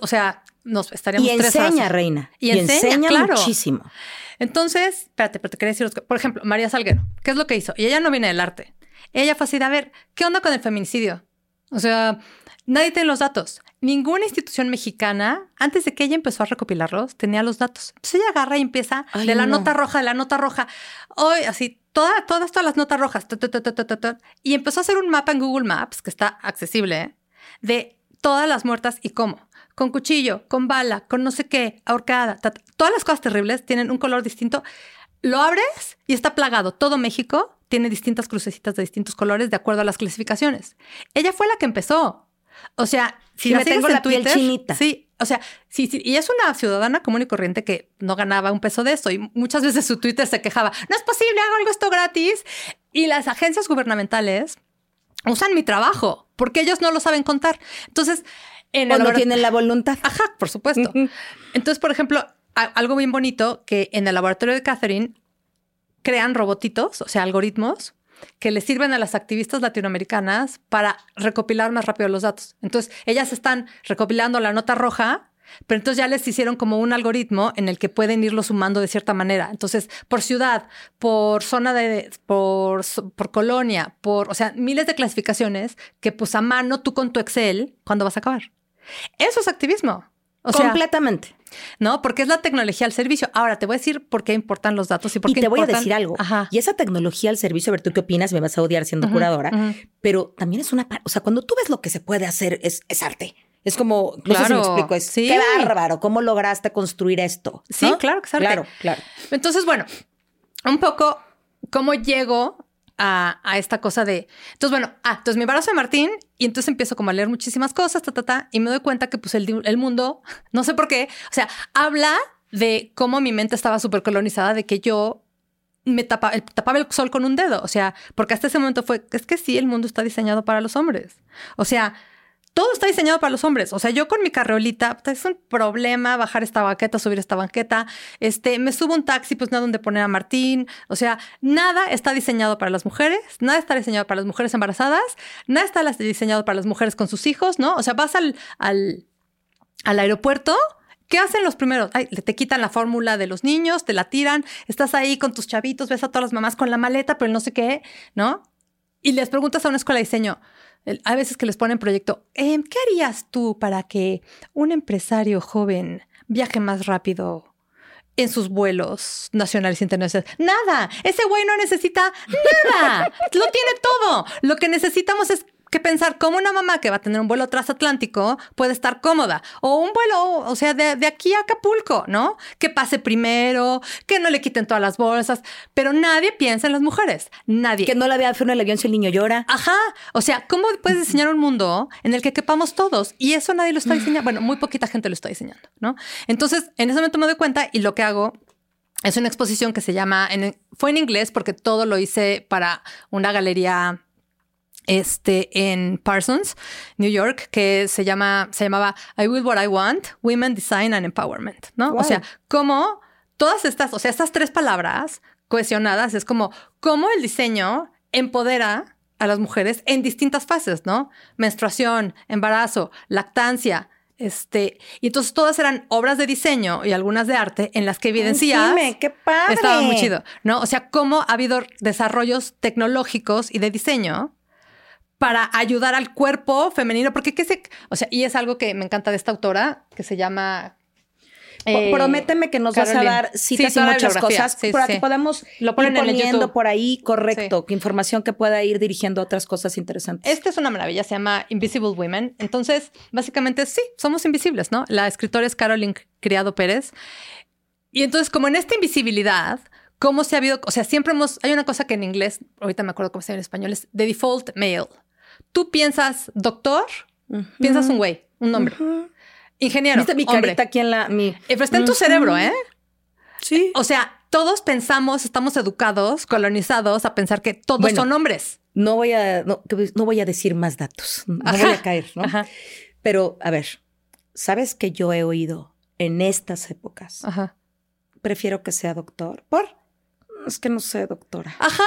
o sea, nos estaríamos Y tres enseña, horas. reina. Y Y, enseña, enseña, claro. muchísimo. Entonces, espérate, pero te quería decir, por ejemplo, María Salguero, ¿qué es lo que hizo? Y ella no viene del arte. Ella fue así de, a ver, ¿qué onda con el feminicidio? O sea, nadie tiene los datos. Ninguna institución mexicana, antes de que ella empezó a recopilarlos, tenía los datos. Entonces ella agarra y empieza Ay, de la no. nota roja, de la nota roja. Hoy, así, toda- todas, todas las notas rojas. ta, ta, ta, y empezó a hacer un mapa en Google Maps, que está accesible, ¿eh? de todas las muertas y cómo. Con cuchillo, con bala, con no sé qué, ahorcada. Todas las cosas terribles tienen un color distinto. Lo abres y está plagado. Todo México tiene distintas crucecitas de distintos colores de acuerdo a las clasificaciones. Ella fue la que empezó. O sea, si la me tengo en la piel Twitter, chinita. Sí, o sea, sí, sí, y es una ciudadana común y corriente que no ganaba un peso de esto y muchas veces su Twitter se quejaba, no es posible, hago algo esto gratis. Y las agencias gubernamentales usan mi trabajo porque ellos no lo saben contar. Entonces, en O el no tienen la voluntad. Ajá, por supuesto. Entonces, por ejemplo, algo bien bonito que en el laboratorio de Catherine crean robotitos, o sea, algoritmos que le sirven a las activistas latinoamericanas para recopilar más rápido los datos. Entonces, ellas están recopilando la nota roja, pero entonces ya les hicieron como un algoritmo en el que pueden irlo sumando de cierta manera. Entonces, por ciudad, por zona de, por, por colonia, por, o sea, miles de clasificaciones que pues a mano tú con tu Excel, ¿cuándo vas a acabar? Eso es activismo. Completamente. ¿No? Porque es la tecnología al servicio. Ahora te voy a decir por qué importan los datos y por Y qué te voy a decir algo. Ajá. Y esa tecnología al servicio, a ver, ¿tú qué opinas? Me vas a odiar siendo curadora. Pero también es una... O sea, cuando tú ves lo que se puede hacer, es, es arte. Es como... No sé si me Claro, explico. Es, sí. qué bárbaro. ¿Cómo lograste construir esto? Sí, ¿No? claro que es arte. Claro, claro. Entonces, bueno, un poco cómo llego a, esta cosa de. Entonces, bueno, ah, entonces me embarazo de Martín y entonces empiezo como a leer muchísimas cosas, ta, ta, ta, y me doy cuenta que pues el, el mundo, no sé por qué, o sea, habla de cómo mi mente estaba súper colonizada, de que yo me tapa- el- tapaba el sol con un dedo, o sea, porque hasta ese momento fue, es que sí, el mundo está diseñado para los hombres. O sea, todo está diseñado para los hombres. O sea, yo con mi carreolita, puta, es un problema bajar esta banqueta, subir esta banqueta. Este, me subo un taxi, pues no hay donde poner a Martín. O sea, nada está diseñado para las mujeres, nada está diseñado para las mujeres embarazadas, nada está diseñado para las mujeres con sus hijos, ¿no? O sea, vas al, al, al aeropuerto. ¿Qué hacen los primeros? Ay, te quitan la fórmula de los niños, te la tiran, estás ahí con tus chavitos, ves a todas las mamás con la maleta, pero no sé qué, ¿no? Y les preguntas a una escuela de diseño, Hay veces que les ponen proyecto, em, ¿qué harías tú para que un empresario joven viaje más rápido en sus vuelos nacionales e internacionales? Nada, ese güey no necesita nada, lo tiene todo. Lo que necesitamos es que pensar cómo una mamá que va a tener un vuelo transatlántico puede estar cómoda. O un vuelo, o sea, de, de aquí a Acapulco, ¿no? Que pase primero, que no le quiten todas las bolsas. Pero nadie piensa en las mujeres. Nadie. Que no la vea en el avión si el niño llora. Ajá. O sea, ¿cómo puedes diseñar un mundo en el que quepamos todos? Y eso nadie lo está diseñando. Bueno, muy poquita gente lo está diseñando, ¿no? Entonces, en ese momento me doy cuenta y lo que hago es una exposición que se llama, en- fue en inglés porque todo lo hice para una galería este, en Parsons, New York, que se, llama, se llamaba I Will What I Want, Women Design and Empowerment, ¿no? Wow. O sea, cómo todas estas, o sea, estas tres palabras cohesionadas es como cómo el diseño empodera a las mujeres en distintas fases, ¿no? Menstruación, embarazo, lactancia, este, y entonces todas eran obras de diseño y algunas de arte en las que evidencias Jime, qué padre. estaba muy chido, ¿no? O sea, cómo ha habido desarrollos tecnológicos y de diseño para ayudar al cuerpo femenino, porque qué sé, o sea, y es algo que me encanta de esta autora que se llama eh, Prométeme que nos vas a dar Sí, citas y toda la muchas cosas Sí, para sí. que podamos Lo ponen ir poniendo por ahí, correcto, que información que pueda ir dirigiendo a otras cosas interesantes. Esta es una maravilla, se llama Invisible Women. Entonces, básicamente, sí, somos invisibles, ¿no? La escritora es Caroline Criado Pérez. Y entonces, como en esta invisibilidad, ¿cómo se ha habido? O sea, siempre hemos. Hay una cosa que en inglés, ahorita me acuerdo cómo se llama en español, es the default male. Tú piensas doctor, piensas un güey, un hombre. Ujú. Ingeniero. ¿Viste mi hombre. carita aquí en la... Mi... Eh, Pero está en tu cerebro, ¿eh? Sí. O sea, todos pensamos, estamos educados, colonizados a pensar que todos Bueno. son hombres. No voy a, no, no voy a decir más datos. No Ajá. voy a caer, ¿no? Ajá, Pero, a ver, ¿sabes que yo he oído en estas épocas? ajá. Prefiero que sea doctor. ¿Por? Es que no sé, doctora. Ajá.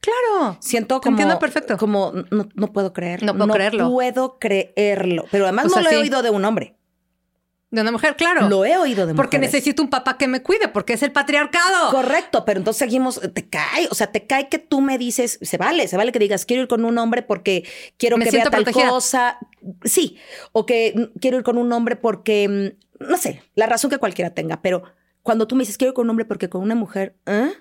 Claro. Siento como... entiendo perfecto. Como, no, no puedo creer. No puedo creerlo. puedo creerlo. Pero además O no sea, lo he oído de un hombre. De una mujer, claro. Lo he oído de porque mujeres. necesito un papá que me cuide, porque es el patriarcado. Correcto, pero entonces seguimos, te cae, o sea, te cae que tú me dices, se vale, se vale que digas, quiero ir con un hombre porque quiero Me que vea tal protegida. cosa. Sí, o que quiero ir con un hombre porque, mm, no sé, la razón que cualquiera tenga, pero cuando tú me dices, quiero ir con un hombre porque con una mujer, ¿eh?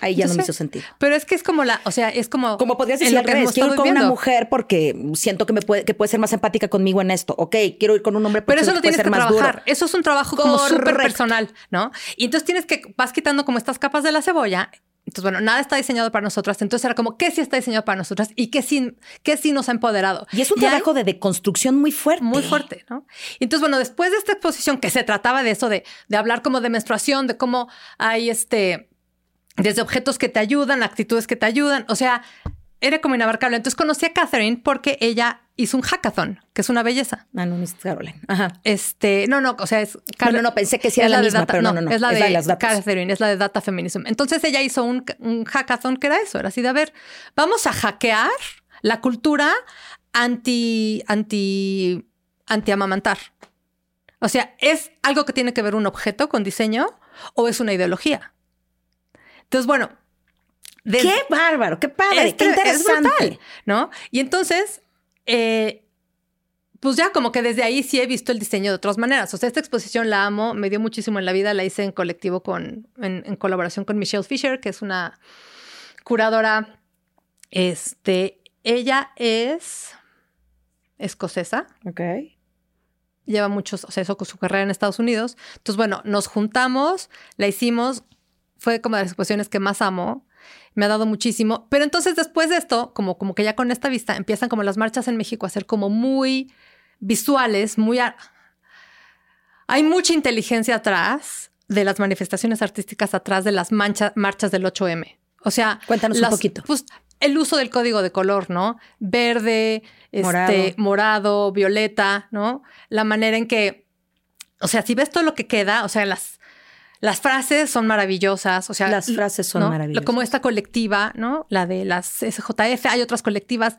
Ahí ya Yo no me hizo sentido. Pero es que es como la, o sea, es como. Como podrías decir al revés, quiero ir con una mujer porque siento que me puede, que puede ser más empática conmigo en esto. Ok, quiero ir con un hombre porque Pero eso lo tienes que trabajar. Eso es un trabajo como súper personal, ¿no? Y entonces tienes que, vas quitando como estas capas de la cebolla. Entonces, bueno, nada está diseñado para nosotras. Entonces era como, ¿qué sí está diseñado para nosotras? Y qué sí, qué sí nos ha empoderado. Y es un trabajo de deconstrucción muy fuerte. muy fuerte, ¿no? Y entonces, bueno, después de esta exposición que se trataba de eso, de, de hablar como de menstruación, de cómo hay este, desde objetos que te ayudan, actitudes que te ayudan, o sea, era como inabarcable. Entonces conocí a Catherine porque ella hizo un hackathon, que es una belleza. Ah, no, Miss Caroline. Ajá. Este, no, no, o sea, es No, no, no, pensé que sí era es la de misma, data- pero no, no, no. Es la Es de, la de las datas. Catherine, es la de Data Feminism. Entonces ella hizo un, un hackathon que era eso, era así de, a ver, vamos a hackear la cultura anti, anti, anti amamantar. O sea, ¿es algo que tiene que ver un objeto con diseño o es una ideología? Entonces, bueno. desde- Qué bárbaro, qué padre, qué tre- es interesante. brutal, ¿no? Y entonces, eh, pues ya como que desde ahí sí he visto el diseño de otras maneras. O sea, esta exposición la amo, me dio muchísimo en la vida, la hice en colectivo con, en, en colaboración con Michelle Fisher, que es una curadora. Este, ella es escocesa, Ok. lleva muchos, o sea, eso con su carrera en Estados Unidos. Entonces, bueno, nos juntamos, la hicimos, fue como de las exposiciones que más amo, me ha dado muchísimo. Pero entonces después de esto, como, como que ya con esta vista, empiezan como las marchas en México a ser como muy visuales, muy... Hay mucha inteligencia atrás de las manifestaciones artísticas, atrás de las mancha- marchas del 8M. O sea, Cuéntanos un poquito. pues, el uso del código de color, ¿no? Verde, Morado. este, morado, violeta, ¿no? La manera en que, o sea, si ves todo lo que queda, o sea, las, las frases son maravillosas, o sea, Las frases son ¿no? maravillosas. Como esta colectiva, ¿no? La de las SJF, hay otras colectivas.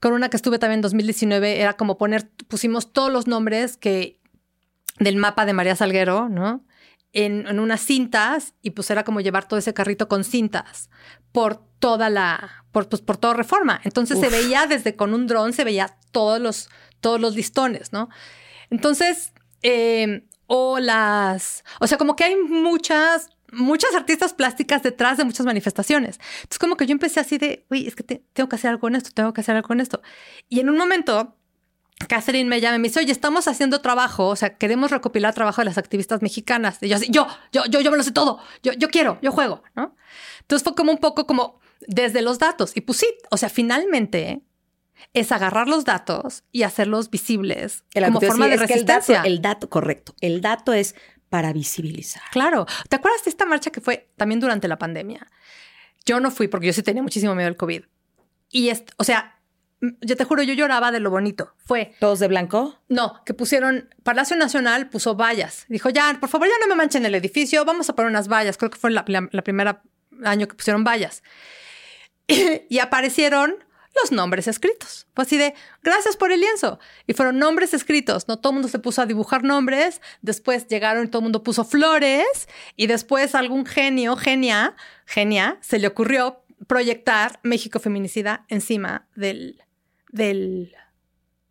Con una que estuve también en 2019, era como poner, pusimos todos los nombres que del mapa de María Salguero, ¿no? en, en unas cintas y pues era como llevar todo ese carrito con cintas por toda la, por, pues, por toda reforma. Entonces se veía desde con un dron, se veía todos los, todos los listones, ¿no? Entonces, eh, o las, o sea, como que hay muchas, muchas artistas plásticas detrás de muchas manifestaciones. Entonces, como que yo empecé así de, uy, es que te- tengo que hacer algo con esto, tengo que hacer algo con esto. Y en un momento, Catherine me llama y me dice, oye, estamos haciendo trabajo, o sea, queremos recopilar trabajo de las activistas mexicanas. Y yo así, yo, yo, yo, yo me lo sé todo, yo, yo quiero, yo juego, ¿no? Entonces fue como un poco como desde los datos. Y pues sí, o sea, finalmente es agarrar los datos y hacerlos visibles El como forma de el resistencia. dato, el dato, correcto. El dato es para visibilizar. Claro. ¿Te acuerdas de esta marcha que fue también durante la pandemia? Yo no fui porque yo sí tenía muchísimo miedo del COVID. Y, es, o sea, yo te juro, yo lloraba de lo bonito. Fue, ¿Todos de blanco? no, que pusieron, Palacio Nacional puso vallas. Dijo, ya, por favor, ya no me manchen el edificio, vamos a poner unas vallas. Creo que fue la, la- la primera año que pusieron vallas. y aparecieron los nombres escritos. Fue así de, gracias por el lienzo. Y fueron nombres escritos, ¿no? Todo el mundo se puso a dibujar nombres, después llegaron y todo el mundo puso flores, y después algún genio, genia, genia, se le ocurrió proyectar México Feminicida encima del, del,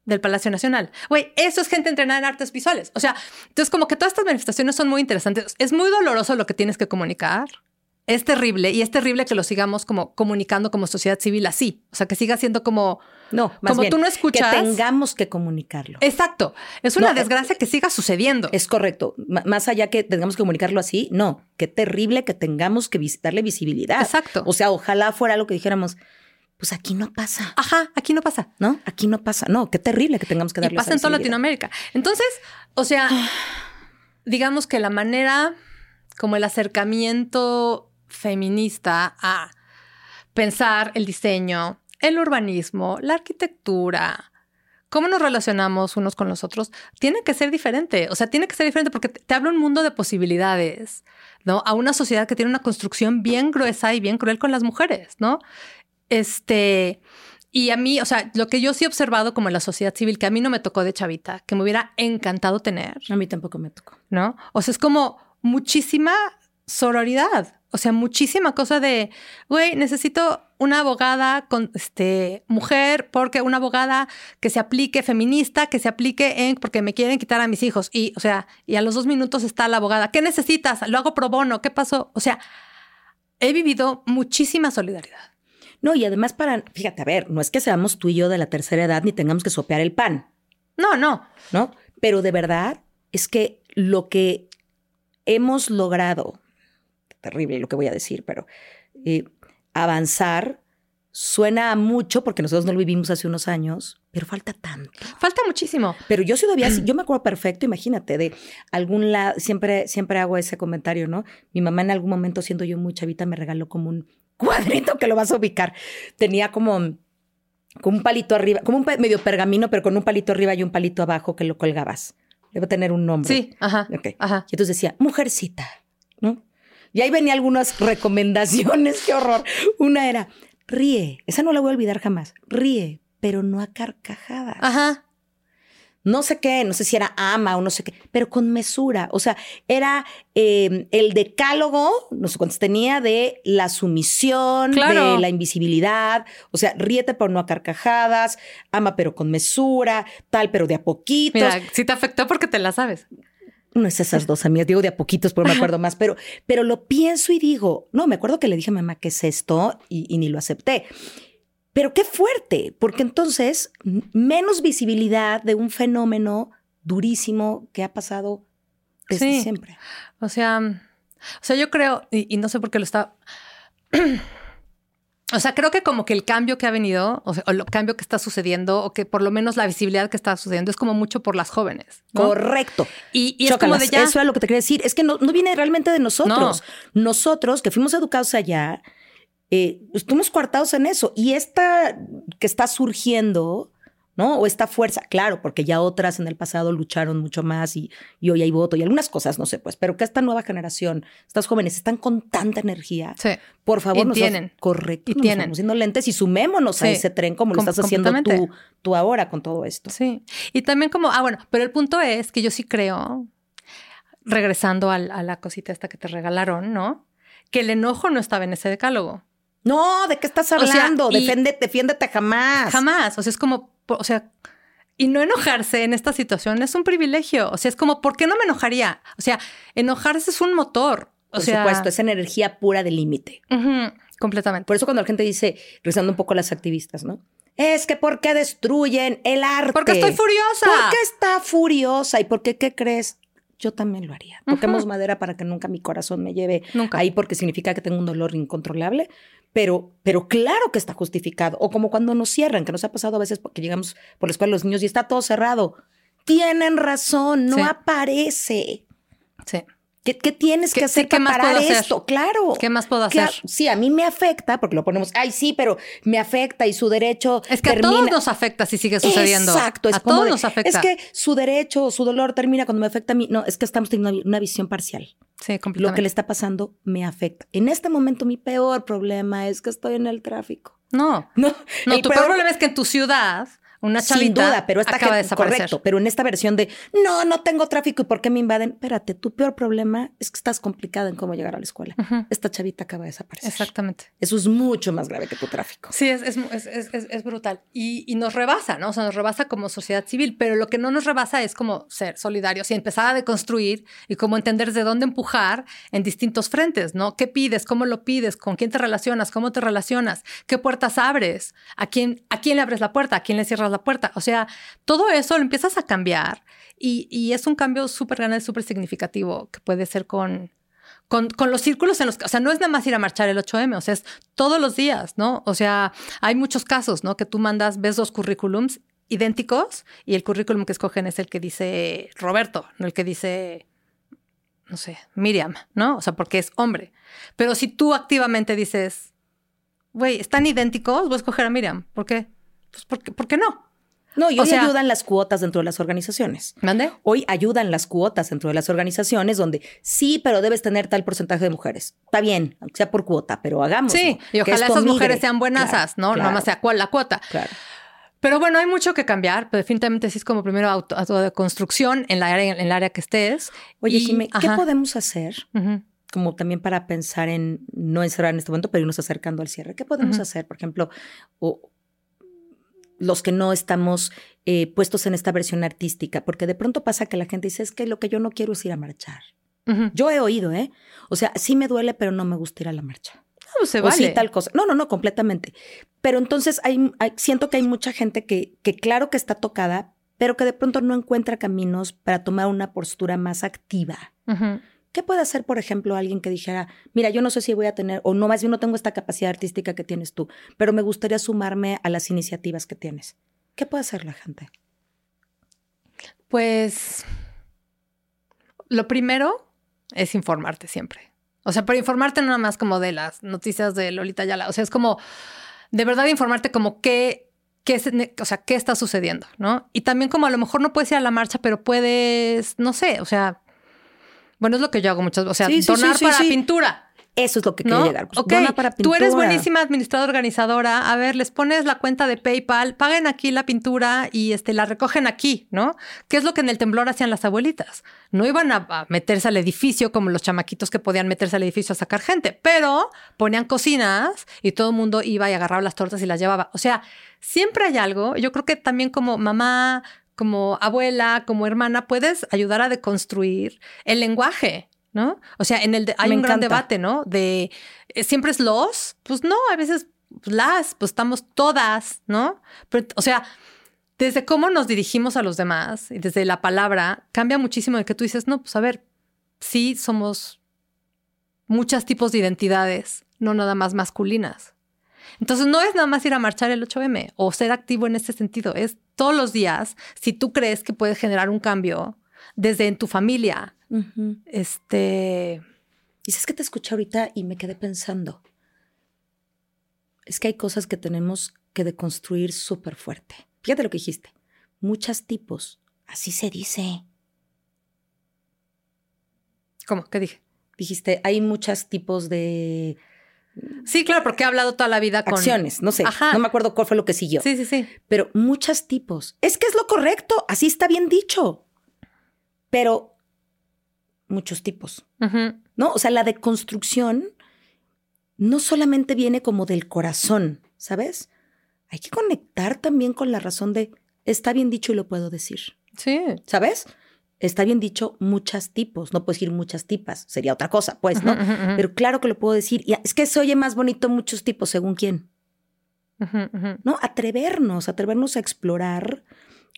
del Palacio Nacional. Güey, eso es gente entrenada en artes visuales. O sea, entonces como que todas estas manifestaciones son muy interesantes. Es muy doloroso lo que tienes que comunicar. Es terrible y es terrible que lo sigamos como comunicando como sociedad civil así. O sea, que siga siendo como... No, más Como bien, tú no escuchas- Que tengamos que comunicarlo. Exacto. Es una No, desgracia que siga sucediendo. Es correcto. M- más allá que tengamos que comunicarlo así, no. Qué terrible que tengamos que vis- darle visibilidad. Exacto. O sea, ojalá fuera lo que dijéramos, pues aquí no pasa, Ajá, aquí no pasa. ¿no? Aquí no pasa. No, qué terrible que tengamos que Y darle pasa esa en toda. Latinoamérica. Entonces, o sea, digamos que la manera como el acercamiento feminista a pensar el diseño, el urbanismo, la arquitectura, cómo nos relacionamos unos con los otros, tiene que ser diferente. O sea, tiene que ser diferente porque te, habla un mundo de posibilidades, ¿no? A una sociedad que tiene una construcción bien gruesa y bien cruel con las mujeres, ¿no? Este, y a mí, o sea, lo que yo sí he observado como en la sociedad civil, que a mí no me tocó de chavita, que me hubiera encantado tener, A mí tampoco me tocó. ¿no? O sea, es como muchísima sororidad. O sea, muchísima cosa de, güey, necesito una abogada con este mujer, porque una abogada que se aplique feminista, que se aplique en porque me quieren quitar a mis hijos. Y, o sea, y a los dos minutos está la abogada. ¿Qué necesitas? Lo hago pro bono. ¿Qué pasó? O sea, he vivido muchísima solidaridad. No, y además para, fíjate, a ver, no es que seamos tú y yo de la tercera edad ni tengamos que sopear el pan, No, no. ¿no? Pero de verdad es que lo que hemos logrado, terrible lo que voy a decir, pero eh, avanzar suena mucho porque nosotros no lo vivimos hace unos años, pero falta tanto. Falta muchísimo. Pero yo sí todavía, yo me acuerdo perfecto, imagínate, de algún lado, siempre, siempre hago ese comentario, ¿no? Mi mamá en algún momento, siendo yo muy chavita, me regaló como un cuadrito que lo vas a ubicar. Tenía como, como un palito arriba, como un medio pergamino, pero con un palito arriba y un palito abajo que lo colgabas. Debe tener un nombre. Sí, ajá. Ajá. Y entonces decía, mujercita. Y ahí venía algunas recomendaciones, qué horror. Una era, ríe, esa no la voy a olvidar jamás, ríe, pero no a carcajadas Ajá. no sé qué, no sé si era ama o no sé qué, pero con mesura. O sea, era eh, el decálogo, no sé cuántos tenía, de la sumisión, Claro. de la invisibilidad. O sea, ríete pero no a carcajadas, ama pero con mesura, tal, pero de a poquitos. Mira, sí te afectó porque te la sabes. No es esas dos amigas, digo de a poquitos, pero me acuerdo más, pero, pero lo pienso y digo, no, me acuerdo que le dije a mamá, ¿qué es esto? Y, y ni lo acepté. Pero qué fuerte, porque entonces menos visibilidad de un fenómeno durísimo que ha pasado desde Sí. siempre. O sea, o sea, yo creo, y, y no sé por qué lo está. O sea, creo que como que el cambio que ha venido, o sea, o el cambio que está sucediendo, o que por lo menos la visibilidad que está sucediendo, es como mucho por las jóvenes. ¿no? Correcto. Y, y es como de ya. Eso era lo que te quería decir. Es que no, no viene realmente de nosotros. Nosotros, que fuimos educados allá, eh, estuvimos coartados en eso. Y esta que está surgiendo, ¿no? O esta fuerza, claro, porque ya otras en el pasado lucharon mucho más y, y hoy hay voto y algunas cosas, no sé, pues, pero que esta nueva generación, estas jóvenes están con tanta energía. Sí. Por favor, Y nos tienen. correcto, Y nos tienen. vamos haciendo lentes y sumémonos a ese tren como lo Com- estás haciendo tú, tú ahora con todo esto. Sí. Y también como, ah, bueno, pero el punto es que yo sí creo, regresando a la cosita esta que te regalaron, ¿no? Que el enojo no estaba en ese decálogo. No, ¿de qué estás hablando? defiéndete jamás. Jamás. O sea, es como, o sea, y no enojarse en esta situación es un privilegio. O sea, es como, ¿por qué no me enojaría? O sea, enojarse es un motor. O Por sea, supuesto, es energía pura de límite. completamente. Por eso cuando la gente dice, rezando un poco a las activistas, ¿no? Es que ¿por qué destruyen el arte? Porque estoy furiosa. ¿Por qué está furiosa? ¿Y por qué qué crees? Yo también lo haría. Toquemos madera para que nunca mi corazón me lleve Nunca. ahí porque significa que tengo un dolor incontrolable. Pero, pero claro que está justificado. O como cuando nos cierran, que nos ha pasado a veces porque llegamos por la escuela de los niños y está todo cerrado. Tienen razón, no Sí. aparece. Sí. ¿Qué, qué tienes ¿Qué- que hacer qué para más parar puedo hacer? esto? Claro. ¿Qué más puedo hacer? Sí, a mí me afecta, porque lo ponemos, ay, sí, pero me afecta y su derecho Es que a todos nos afecta si sigue sucediendo. Exacto, es a como todos de, nos afecta. Es que su derecho o su dolor termina cuando me afecta a mí. No, es que estamos teniendo una, una visión parcial. sí, Lo completamente. que le está pasando me afecta. En este momento mi peor problema es que estoy en el tráfico. No, No, no, tu peor problema es que en tu ciudad una chavita Sin duda, pero esta acaba de gente- desaparecer. correcto, pero en esta versión de no, no tengo tráfico y por qué me invaden. Espérate, tu peor problema es que estás complicada en cómo llegar a la escuela. Ujú, Esta chavita acaba de desaparecer. Exactamente. Eso es mucho más grave que tu tráfico. Sí, es, es, es- es- brutal. Y, y nos rebasa, ¿no? O sea, nos rebasa como sociedad civil, pero lo que no nos rebasa es como ser solidarios y empezar a deconstruir y cómo entender desde dónde empujar en distintos frentes, ¿no? ¿Qué pides? ¿Cómo lo pides? ¿Con quién te relacionas? ¿Cómo te relacionas? ¿Qué puertas abres? ¿A quién, a quién le abres la puerta? ¿A quién le cierras la puerta? O sea, todo eso lo empiezas a cambiar y, es un cambio súper grande, súper significativo que puede ser con, con, con los círculos en los que, o sea, no es nada más ir a marchar el 8M, o sea, es todos los días, ¿no? O sea, hay muchos casos, ¿no? Que tú mandas, ves dos currículums idénticos y el currículum que escogen es el que dice Roberto, no el que dice, no sé, Miriam, ¿no? O sea, porque es hombre. Pero si tú activamente dices, güey, están idénticos, voy a escoger a Miriam. ¿Por qué? Pues ¿por qué no? No, y O hoy sea- ayudan las cuotas dentro de las organizaciones. ¿Mande? Hoy ayudan las cuotas dentro de las organizaciones donde sí, pero debes tener tal porcentaje de mujeres. Está bien, aunque sea por cuota, pero hagamos. Sí, y ojalá esas mujeres sean buenasas, ¿no? Claro, No más sea cuál la cuota. Claro. Pero bueno, hay mucho que cambiar, pero definitivamente sí es como primero auto, autodeconstrucción en la área, en el área que estés. Oye, Y- Jimé, ¿qué ajá. podemos hacer? Como también para pensar en, no encerrar en este momento, pero irnos acercando al cierre. ¿Qué podemos hacer? Por ejemplo, o los que no estamos eh, puestos en esta versión artística, porque de pronto pasa que la gente dice, es que lo que yo no quiero es ir a marchar. Yo he oído, ¿eh? O sea, sí me duele, pero no me gusta ir a la marcha. No, se o vale. sí, tal cosa. No, no, no, completamente. Pero entonces hay, hay- siento que hay mucha gente que, que claro que está tocada, pero que de pronto no encuentra caminos para tomar una postura más activa. ¿Qué puede hacer, por ejemplo, alguien que dijera, mira, yo no sé si voy a tener, o no, más bien no tengo esta capacidad artística que tienes tú, pero me gustaría sumarme a las iniciativas que tienes? ¿Qué puede hacer la gente? Pues lo primero es informarte siempre. O sea, pero informarte no nada más como de las noticias de Lolita Yala. O sea, es como de verdad informarte como qué, qué, o sea, qué está sucediendo, ¿no? Y también como a lo mejor no puedes ir a la marcha, pero puedes, no sé, o sea, bueno, es lo que yo hago muchas veces. O sea, Sí, sí, donar sí, para pintura. Eso es lo que ¿no? quiero llegar. Pues, ok, dona para tú eres pintura. buenísima administradora organizadora. A ver, les pones la cuenta de PayPal, paguen aquí la pintura y este, la recogen aquí, ¿no? ¿Qué es lo que en el temblor hacían las abuelitas? No iban a, a meterse al edificio como los chamaquitos que podían meterse al edificio a sacar gente, pero ponían cocinas y todo el mundo iba y agarraba las tortas y las llevaba. O sea, siempre hay algo. Yo creo que también como mamá, como abuela, como hermana, puedes ayudar a deconstruir el lenguaje. ¿No? O sea, en el de- hay Me un gran debate, ¿no? De eh, siempre es los, pues no, a veces las, pues estamos todas, ¿no? Pero, o sea, desde cómo nos dirigimos a los demás y desde la palabra, cambia muchísimo de que tú dices, no, pues a ver, sí somos muchos tipos de identidades, no nada más masculinas. Entonces no es nada más ir a marchar el 8M o ser activo en este sentido, es todos los días, si tú crees que puedes generar un cambio desde en tu familia, Ujú. este, Y es que te escuché ahorita y me quedé pensando. Es que hay cosas que tenemos que deconstruir súper fuerte. Fíjate lo que dijiste. Muchos tipos. Así se dice. ¿cómo? ¿Qué dije? Dijiste, hay muchos tipos de Sí, claro, porque he hablado toda la vida con acciones. No sé. Ajá. No me acuerdo cuál fue lo que siguió. Sí, sí, sí. Pero muchos tipos. Es que es lo correcto. Así está bien dicho. Pero muchos tipos, ¿no? O sea, la deconstrucción no solamente viene como del corazón, ¿sabes? Hay que conectar también con la razón de, está bien dicho y lo puedo decir. Sí. ¿Sabes? Está bien dicho muchas tipos, no puedes decir muchas tipas, sería otra cosa, pues, ¿no? Pero claro que lo puedo decir. Y es que se oye más bonito muchos tipos, según quién. ¿No? Atrevernos, atrevernos a explorar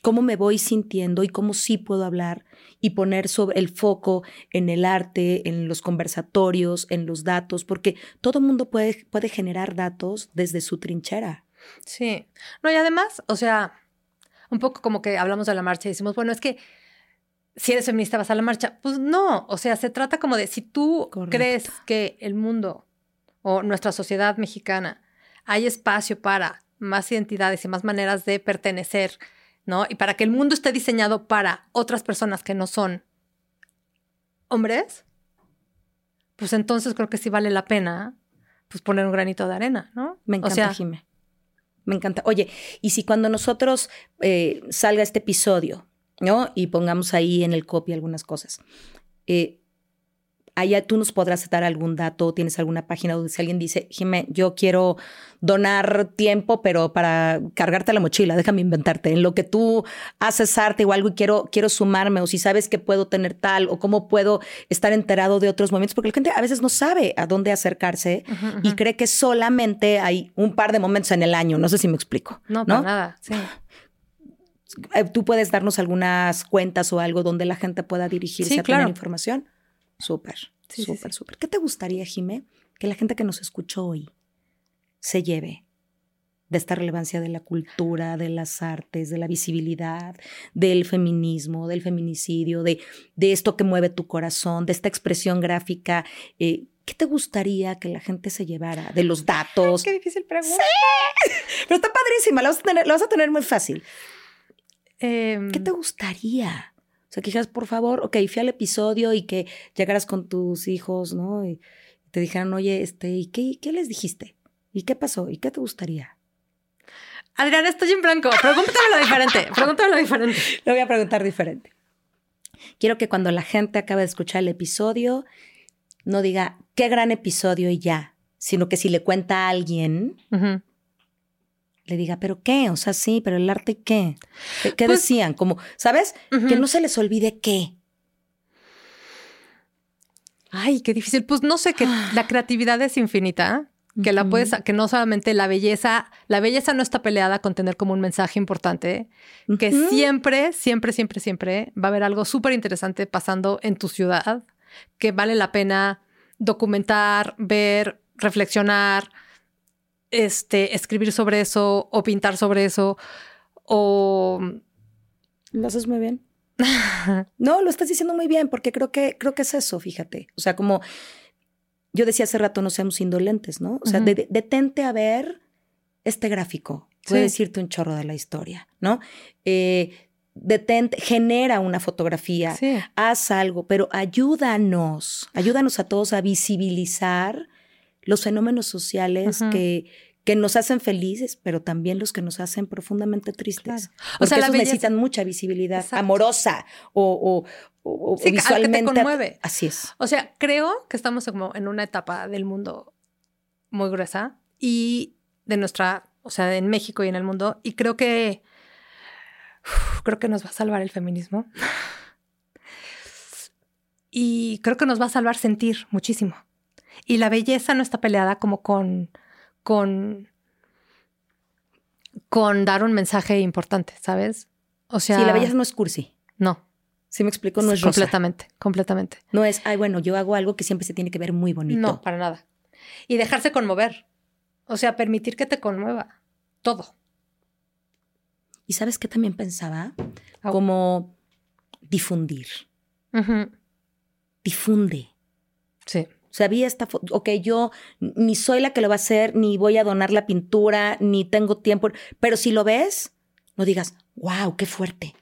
cómo me voy sintiendo y cómo sí puedo hablar y poner sobre el foco en el arte, en los conversatorios, en los datos, porque todo el mundo puede, puede generar datos desde su trinchera. Sí. No, y además, o sea, un poco como que hablamos de la marcha y decimos, bueno, es que si eres feminista vas a la marcha. Pues no, o sea, se trata como de si tú crees que el mundo o nuestra sociedad mexicana hay espacio para más identidades y más maneras de pertenecer ¿no? Y para que el mundo esté diseñado para otras personas que no son hombres, pues entonces creo que sí vale la pena pues poner un granito de arena, ¿no? Me encanta, Jime. Me encanta. Oye, y si cuando nosotros eh, salga este episodio, ¿no? Y pongamos ahí en el copy algunas cosas, eh, allá tú nos podrás dar algún dato, tienes alguna página donde si alguien dice, Jimé, yo quiero donar tiempo, pero para cargarte la mochila, déjame inventarte, en lo que tú haces arte o algo y quiero, quiero sumarme, o si sabes que puedo tener tal, o cómo puedo estar enterado de otros momentos, porque la gente a veces no sabe a dónde acercarse y cree que solamente hay un par de momentos en el año, no sé si me explico. No, ¿no? nada, sí tú puedes darnos algunas cuentas o algo donde la gente pueda dirigirse a tener información. Súper, súper, súper. ¿Qué te gustaría, Jimé, que la gente que nos escuchó hoy se lleve de esta relevancia de la cultura, de las artes, de la visibilidad, del feminismo, del feminicidio, de, de esto que mueve tu corazón, de esta expresión gráfica? Eh, ¿Qué te gustaría que la gente se llevara de los datos? qué difícil pregunta. Sí, pero está padrísima, la vas a tener, vas a tener muy fácil. Em, ¿Qué te gustaría? sea, que dijeras, por favor, ok, fui al episodio y que llegaras con tus hijos, ¿no? Y te dijeran, oye, este, ¿y qué, qué les dijiste? ¿Y qué pasó? ¿Y qué te gustaría? Adriana, estoy en blanco. Pregúntamelo diferente. Pregúntamelo diferente. Lo voy a preguntar diferente. Quiero que cuando la gente acabe de escuchar el episodio, no diga, qué gran episodio y ya, sino que si le cuenta a alguien, le diga, ¿pero qué? O sea, sí, pero el arte, ¿qué? ¿Qué, pues decían? Como, ¿sabes? Que no se les olvide qué. Ay, qué difícil. Pues no sé, que la creatividad es infinita, que la puedes, que no solamente la belleza, la belleza no está peleada con tener como un mensaje importante, que siempre, siempre, siempre, siempre va a haber algo súper interesante pasando en tu ciudad, que vale la pena documentar, ver, reflexionar, este, escribir sobre eso o pintar sobre eso o... Lo haces muy bien. no, lo estás diciendo muy bien porque creo que, creo que es eso, fíjate. O sea, como yo decía hace rato, no seamos indolentes, ¿no? O sea, detente a ver este gráfico. Puede decirte un chorro de la historia, ¿no? Eh, detente, genera una fotografía, haz algo, pero ayúdanos, ayúdanos a todos a visibilizar los fenómenos sociales que, que nos hacen felices, pero también los que nos hacen profundamente tristes. O sea, esos necesitan mucha visibilidad amorosa o, o, visualmente. te conmueve. Así es. O sea, creo que estamos como en una etapa del mundo muy gruesa y de nuestra, o sea, en México y en el mundo, y creo que creo que nos va a salvar el feminismo. Y creo que nos va a salvar sentir muchísimo. Y la belleza no está peleada como con, con, con dar un mensaje importante, ¿sabes? O sea. Sí, la belleza no es cursi. No. Si me explico, no es Completamente, completamente. No es, ay, bueno, yo hago algo que siempre se tiene que ver muy bonito. No, para nada. Y dejarse conmover. O sea, permitir que te conmueva. Todo. ¿Y sabes qué también pensaba? Como difundir. Difunde. Sí. Vi esta foto, ok, yo ni soy la que lo va a hacer, ni voy a donar la pintura, ni tengo tiempo, pero si lo ves, no digas, wow, qué fuerte.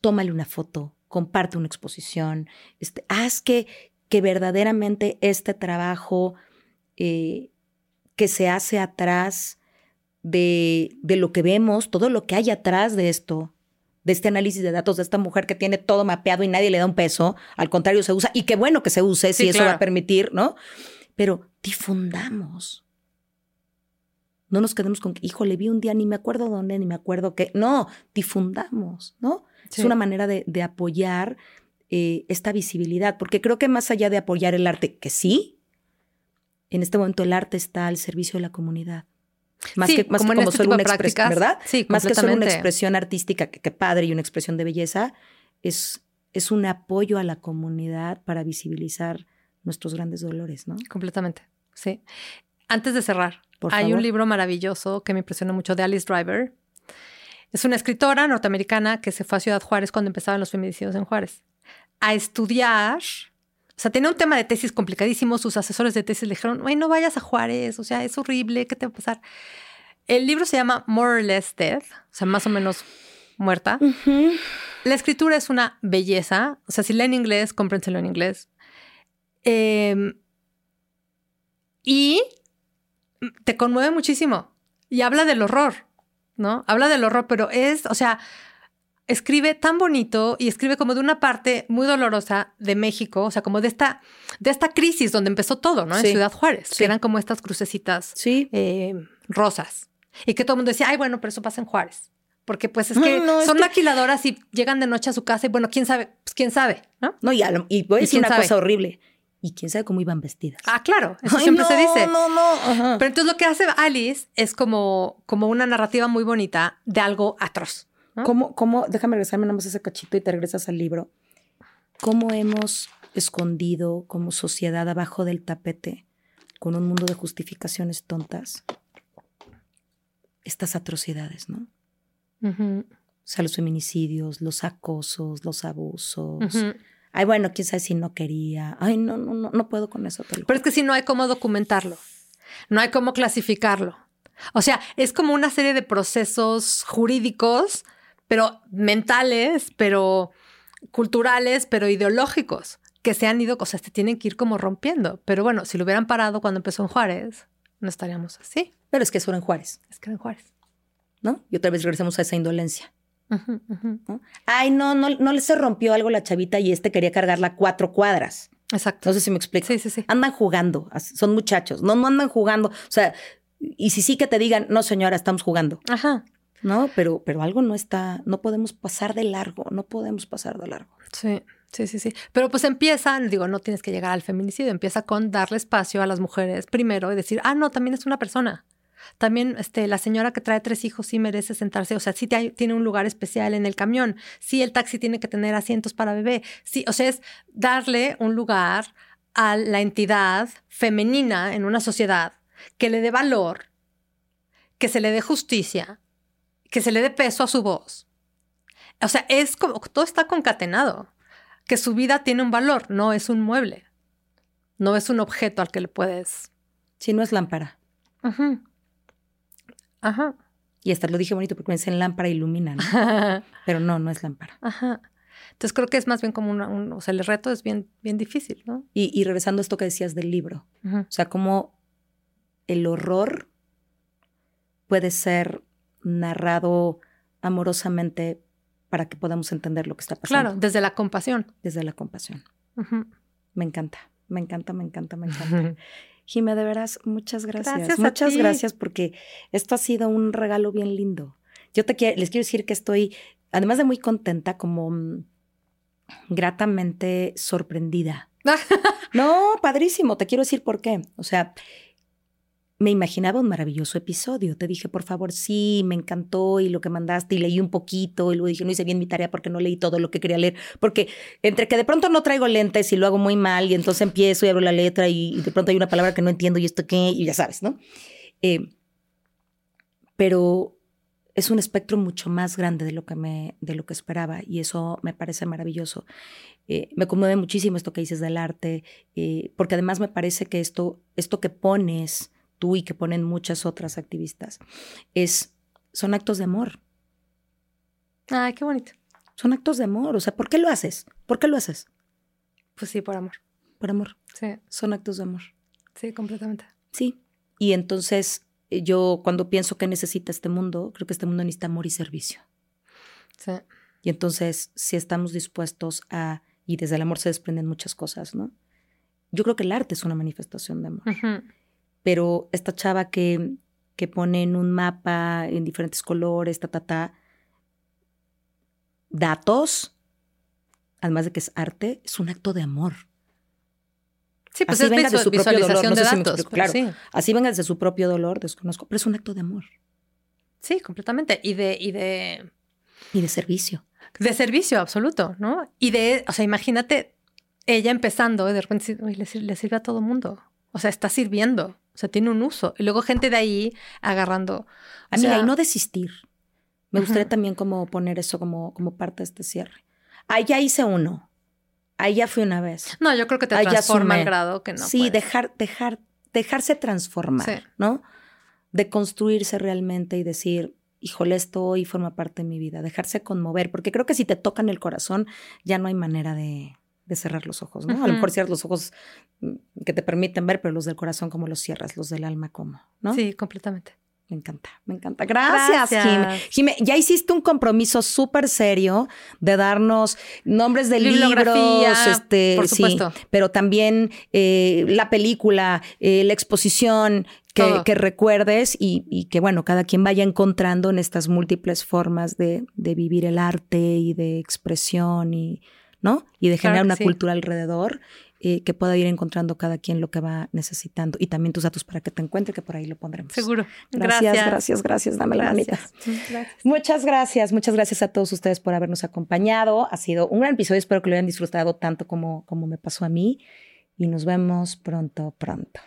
Tómale una foto, comparte una exposición, este, haz que, que verdaderamente este trabajo eh, que se hace atrás de, de lo que vemos, todo lo que hay atrás de esto, de este análisis de datos de esta mujer que tiene todo mapeado y nadie le da un peso, al contrario se usa, y qué bueno que se use si eso va a permitir, ¿no? Pero difundamos. No nos quedemos con, híjole, vi un día, ni me acuerdo dónde, ni me acuerdo qué. No, difundamos, ¿no? Es una manera de, apoyar eh, esta visibilidad, porque creo que más allá de apoyar el arte, que sí, en este momento el arte está al servicio de la comunidad. Más que, más como, este solo una expresión, ¿verdad? Sí, más que solo una expresión artística, que, padre y una expresión de belleza, es, es un apoyo a la comunidad para visibilizar nuestros grandes dolores, ¿no? Completamente, sí. Antes de cerrar, hay un libro maravilloso que me impresionó mucho de Alice Driver. Es una escritora norteamericana que se fue a Ciudad Juárez cuando empezaban los feminicidios en Juárez a estudiar o sea, tenía un tema de tesis complicadísimo. Sus asesores de tesis le dijeron, no vayas a Juárez, o sea, es horrible, ¿qué te va a pasar? El libro se llama More or Less Dead, o sea, más o menos muerta. La escritura es una belleza. O sea, si leen inglés, cómprenselo en inglés. Em, y te conmueve muchísimo. Y habla del horror, ¿no? Habla del horror, pero es, o sea, escribe tan bonito y escribe como de una parte muy dolorosa de México, o sea, como de esta, de esta crisis donde empezó todo, ¿no? En Ciudad Juárez, que eran como estas crucecitas eh, rosas. Y que todo el mundo decía, ay, bueno, pero eso pasa en Juárez. Porque pues es que son maquiladoras y llegan de noche a su casa y bueno, quién sabe, pues quién sabe, ¿no? No, y, y voy a decir una cosa horrible. Y quién sabe cómo iban vestidas. Ah, claro, eso siempre se dice. No, no, Pero entonces lo que hace Alice es como, como una narrativa muy bonita de algo atroz. ¿Cómo, ¿Cómo, déjame regresarme nada más ese cachito y te regresas al libro? ¿Cómo hemos escondido como sociedad abajo del tapete, con un mundo de justificaciones tontas, estas atrocidades, ¿no? O sea, los feminicidios, los acosos, los abusos. Ay, bueno, quién sabe si no quería. Ay, no, no, no, no puedo con eso. Pero es que si no hay cómo documentarlo, no hay cómo clasificarlo. O sea, es como una serie de procesos jurídicos pero mentales, pero culturales, pero ideológicos, que se han ido, cosas se tienen que ir como rompiendo. Pero bueno, si lo hubieran parado cuando empezó en Juárez, no estaríamos así. Pero es que eso era en Juárez. Es que era en Juárez. ¿No? Y otra vez regresamos a esa indolencia. Ay, no, no, no le se rompió algo la chavita y este quería cargarla cuatro cuadras. Exacto. No sé si me explico. Sí, sí, sí. Andan jugando, son muchachos, no, no andan jugando. O sea, y si sí que te digan, no señora, estamos jugando. Ajá. ¿No? Pero, pero algo no está, no podemos pasar de largo, no podemos pasar de largo. Sí. Sí, sí, sí. Pero pues empieza, digo, no tienes que llegar al feminicidio, empieza con darle espacio a las mujeres primero y decir, ah, no, también es una persona. También este, la señora que trae tres hijos sí merece sentarse, o sea, sí tiene un lugar especial en el camión, sí el taxi tiene que tener asientos para bebé, sí, o sea, es darle un lugar a la entidad femenina en una sociedad que le dé valor, que se le dé justicia que se le dé peso a su voz. O sea, es como, todo está concatenado, que su vida tiene un valor, no es un mueble, no es un objeto al que le puedes... Si no es lámpara. Ajá. Ajá. Y hasta lo dije bonito porque me dicen lámpara ilumina, Pero no, no es lámpara. Ajá. Entonces creo que es más bien como una, un, o sea, el reto es bien, bien difícil, ¿no? Y, regresando a esto que decías del libro, o sea, como el horror puede ser narrado amorosamente para que podamos entender lo que está pasando. Claro, desde la compasión. Desde la compasión. Me encanta, me encanta, me encanta, me encanta. Jime, de veras, muchas gracias. muchas gracias porque esto ha sido un regalo bien lindo. Yo te quiero, les quiero decir que estoy, además de muy contenta, como mm, gratamente sorprendida. no, padrísimo, te quiero decir por qué. O sea, me imaginaba un maravilloso episodio. Te dije, por favor, sí, me encantó y lo que mandaste y leí un poquito y luego dije, no hice bien mi tarea porque no leí todo lo que quería leer. Porque entre que de pronto no traigo lentes y lo hago muy mal y entonces empiezo y abro la letra y, de pronto hay una palabra que no entiendo y esto qué, y ya sabes, ¿no? Eh, pero es un espectro mucho más grande de lo que, me, de lo que esperaba y eso me parece maravilloso. Eh, me conmueve muchísimo esto que dices del arte, eh, porque además me parece que esto, esto que pones tú y que ponen muchas otras activistas, es, son actos de amor. Ay, qué bonito. Son actos de amor. O sea, ¿por qué lo haces? ¿Por qué lo haces? Pues sí, por amor. Por amor. Sí. Son actos de amor. Sí, completamente. Sí. Y entonces eh, yo cuando pienso que necesita este mundo, creo que este mundo necesita amor y servicio. Sí. Y entonces, si estamos dispuestos a, y desde el amor se desprenden muchas cosas, ¿no? Yo creo que el arte es una manifestación de amor. Pero esta chava que, que pone en un mapa en diferentes colores, ta, ta, ta, datos, además de que es arte, es un acto de amor. Sí, pues así es venga de su propio dolor. de datos, claro, así venga desde su propio dolor, desconozco, pero es un acto de amor. Sí, completamente. Y de, y de. Y de servicio. De servicio, absoluto, ¿no? Y de, o sea, imagínate ella empezando, de repente le, sirve a todo mundo. O sea, está sirviendo. O sea, tiene un uso. Y luego gente de ahí agarrando. A mí, y no desistir. Me gustaría también como poner eso como, como parte de este cierre. Ahí ya hice uno. Ahí ya fui una vez. No, yo creo que te transforma al grado que no. Sí, dejar, dejar, dejarse transformar, ¿no? De construirse realmente y decir, híjole, esto hoy forma parte de mi vida, dejarse conmover, porque creo que si te tocan el corazón, ya no hay manera de, cerrar los ojos, ¿no? A lo mejor cierras los ojos mm, que te permiten ver, pero los del corazón, ¿cómo los cierras? Los del alma, ¿cómo? ¿No? Sí, completamente. Me encanta, me encanta. Gracias, Gracias. Jime. ya hiciste un compromiso súper serio de darnos nombres de libros, este, por supuesto. Sí, pero también eh, la película, eh, la exposición, que, recuerdes y, que, bueno, cada quien vaya encontrando en estas múltiples formas de, vivir el arte y de expresión y, ¿no? Y de generar una cultura alrededor eh, que pueda ir encontrando cada quien lo que va necesitando y también tus datos para que te encuentre, que por ahí lo pondremos. Seguro. Gracias, gracias, gracias. Dame la manita. Muchas gracias, muchas gracias a todos ustedes por habernos acompañado. Ha sido un gran episodio, espero que lo hayan disfrutado tanto como, como me pasó a mí y nos vemos pronto, pronto.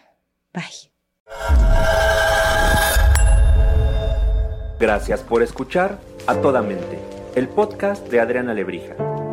Bye. Gracias por escuchar A Toda Mente, el podcast de Adriana Lebrija.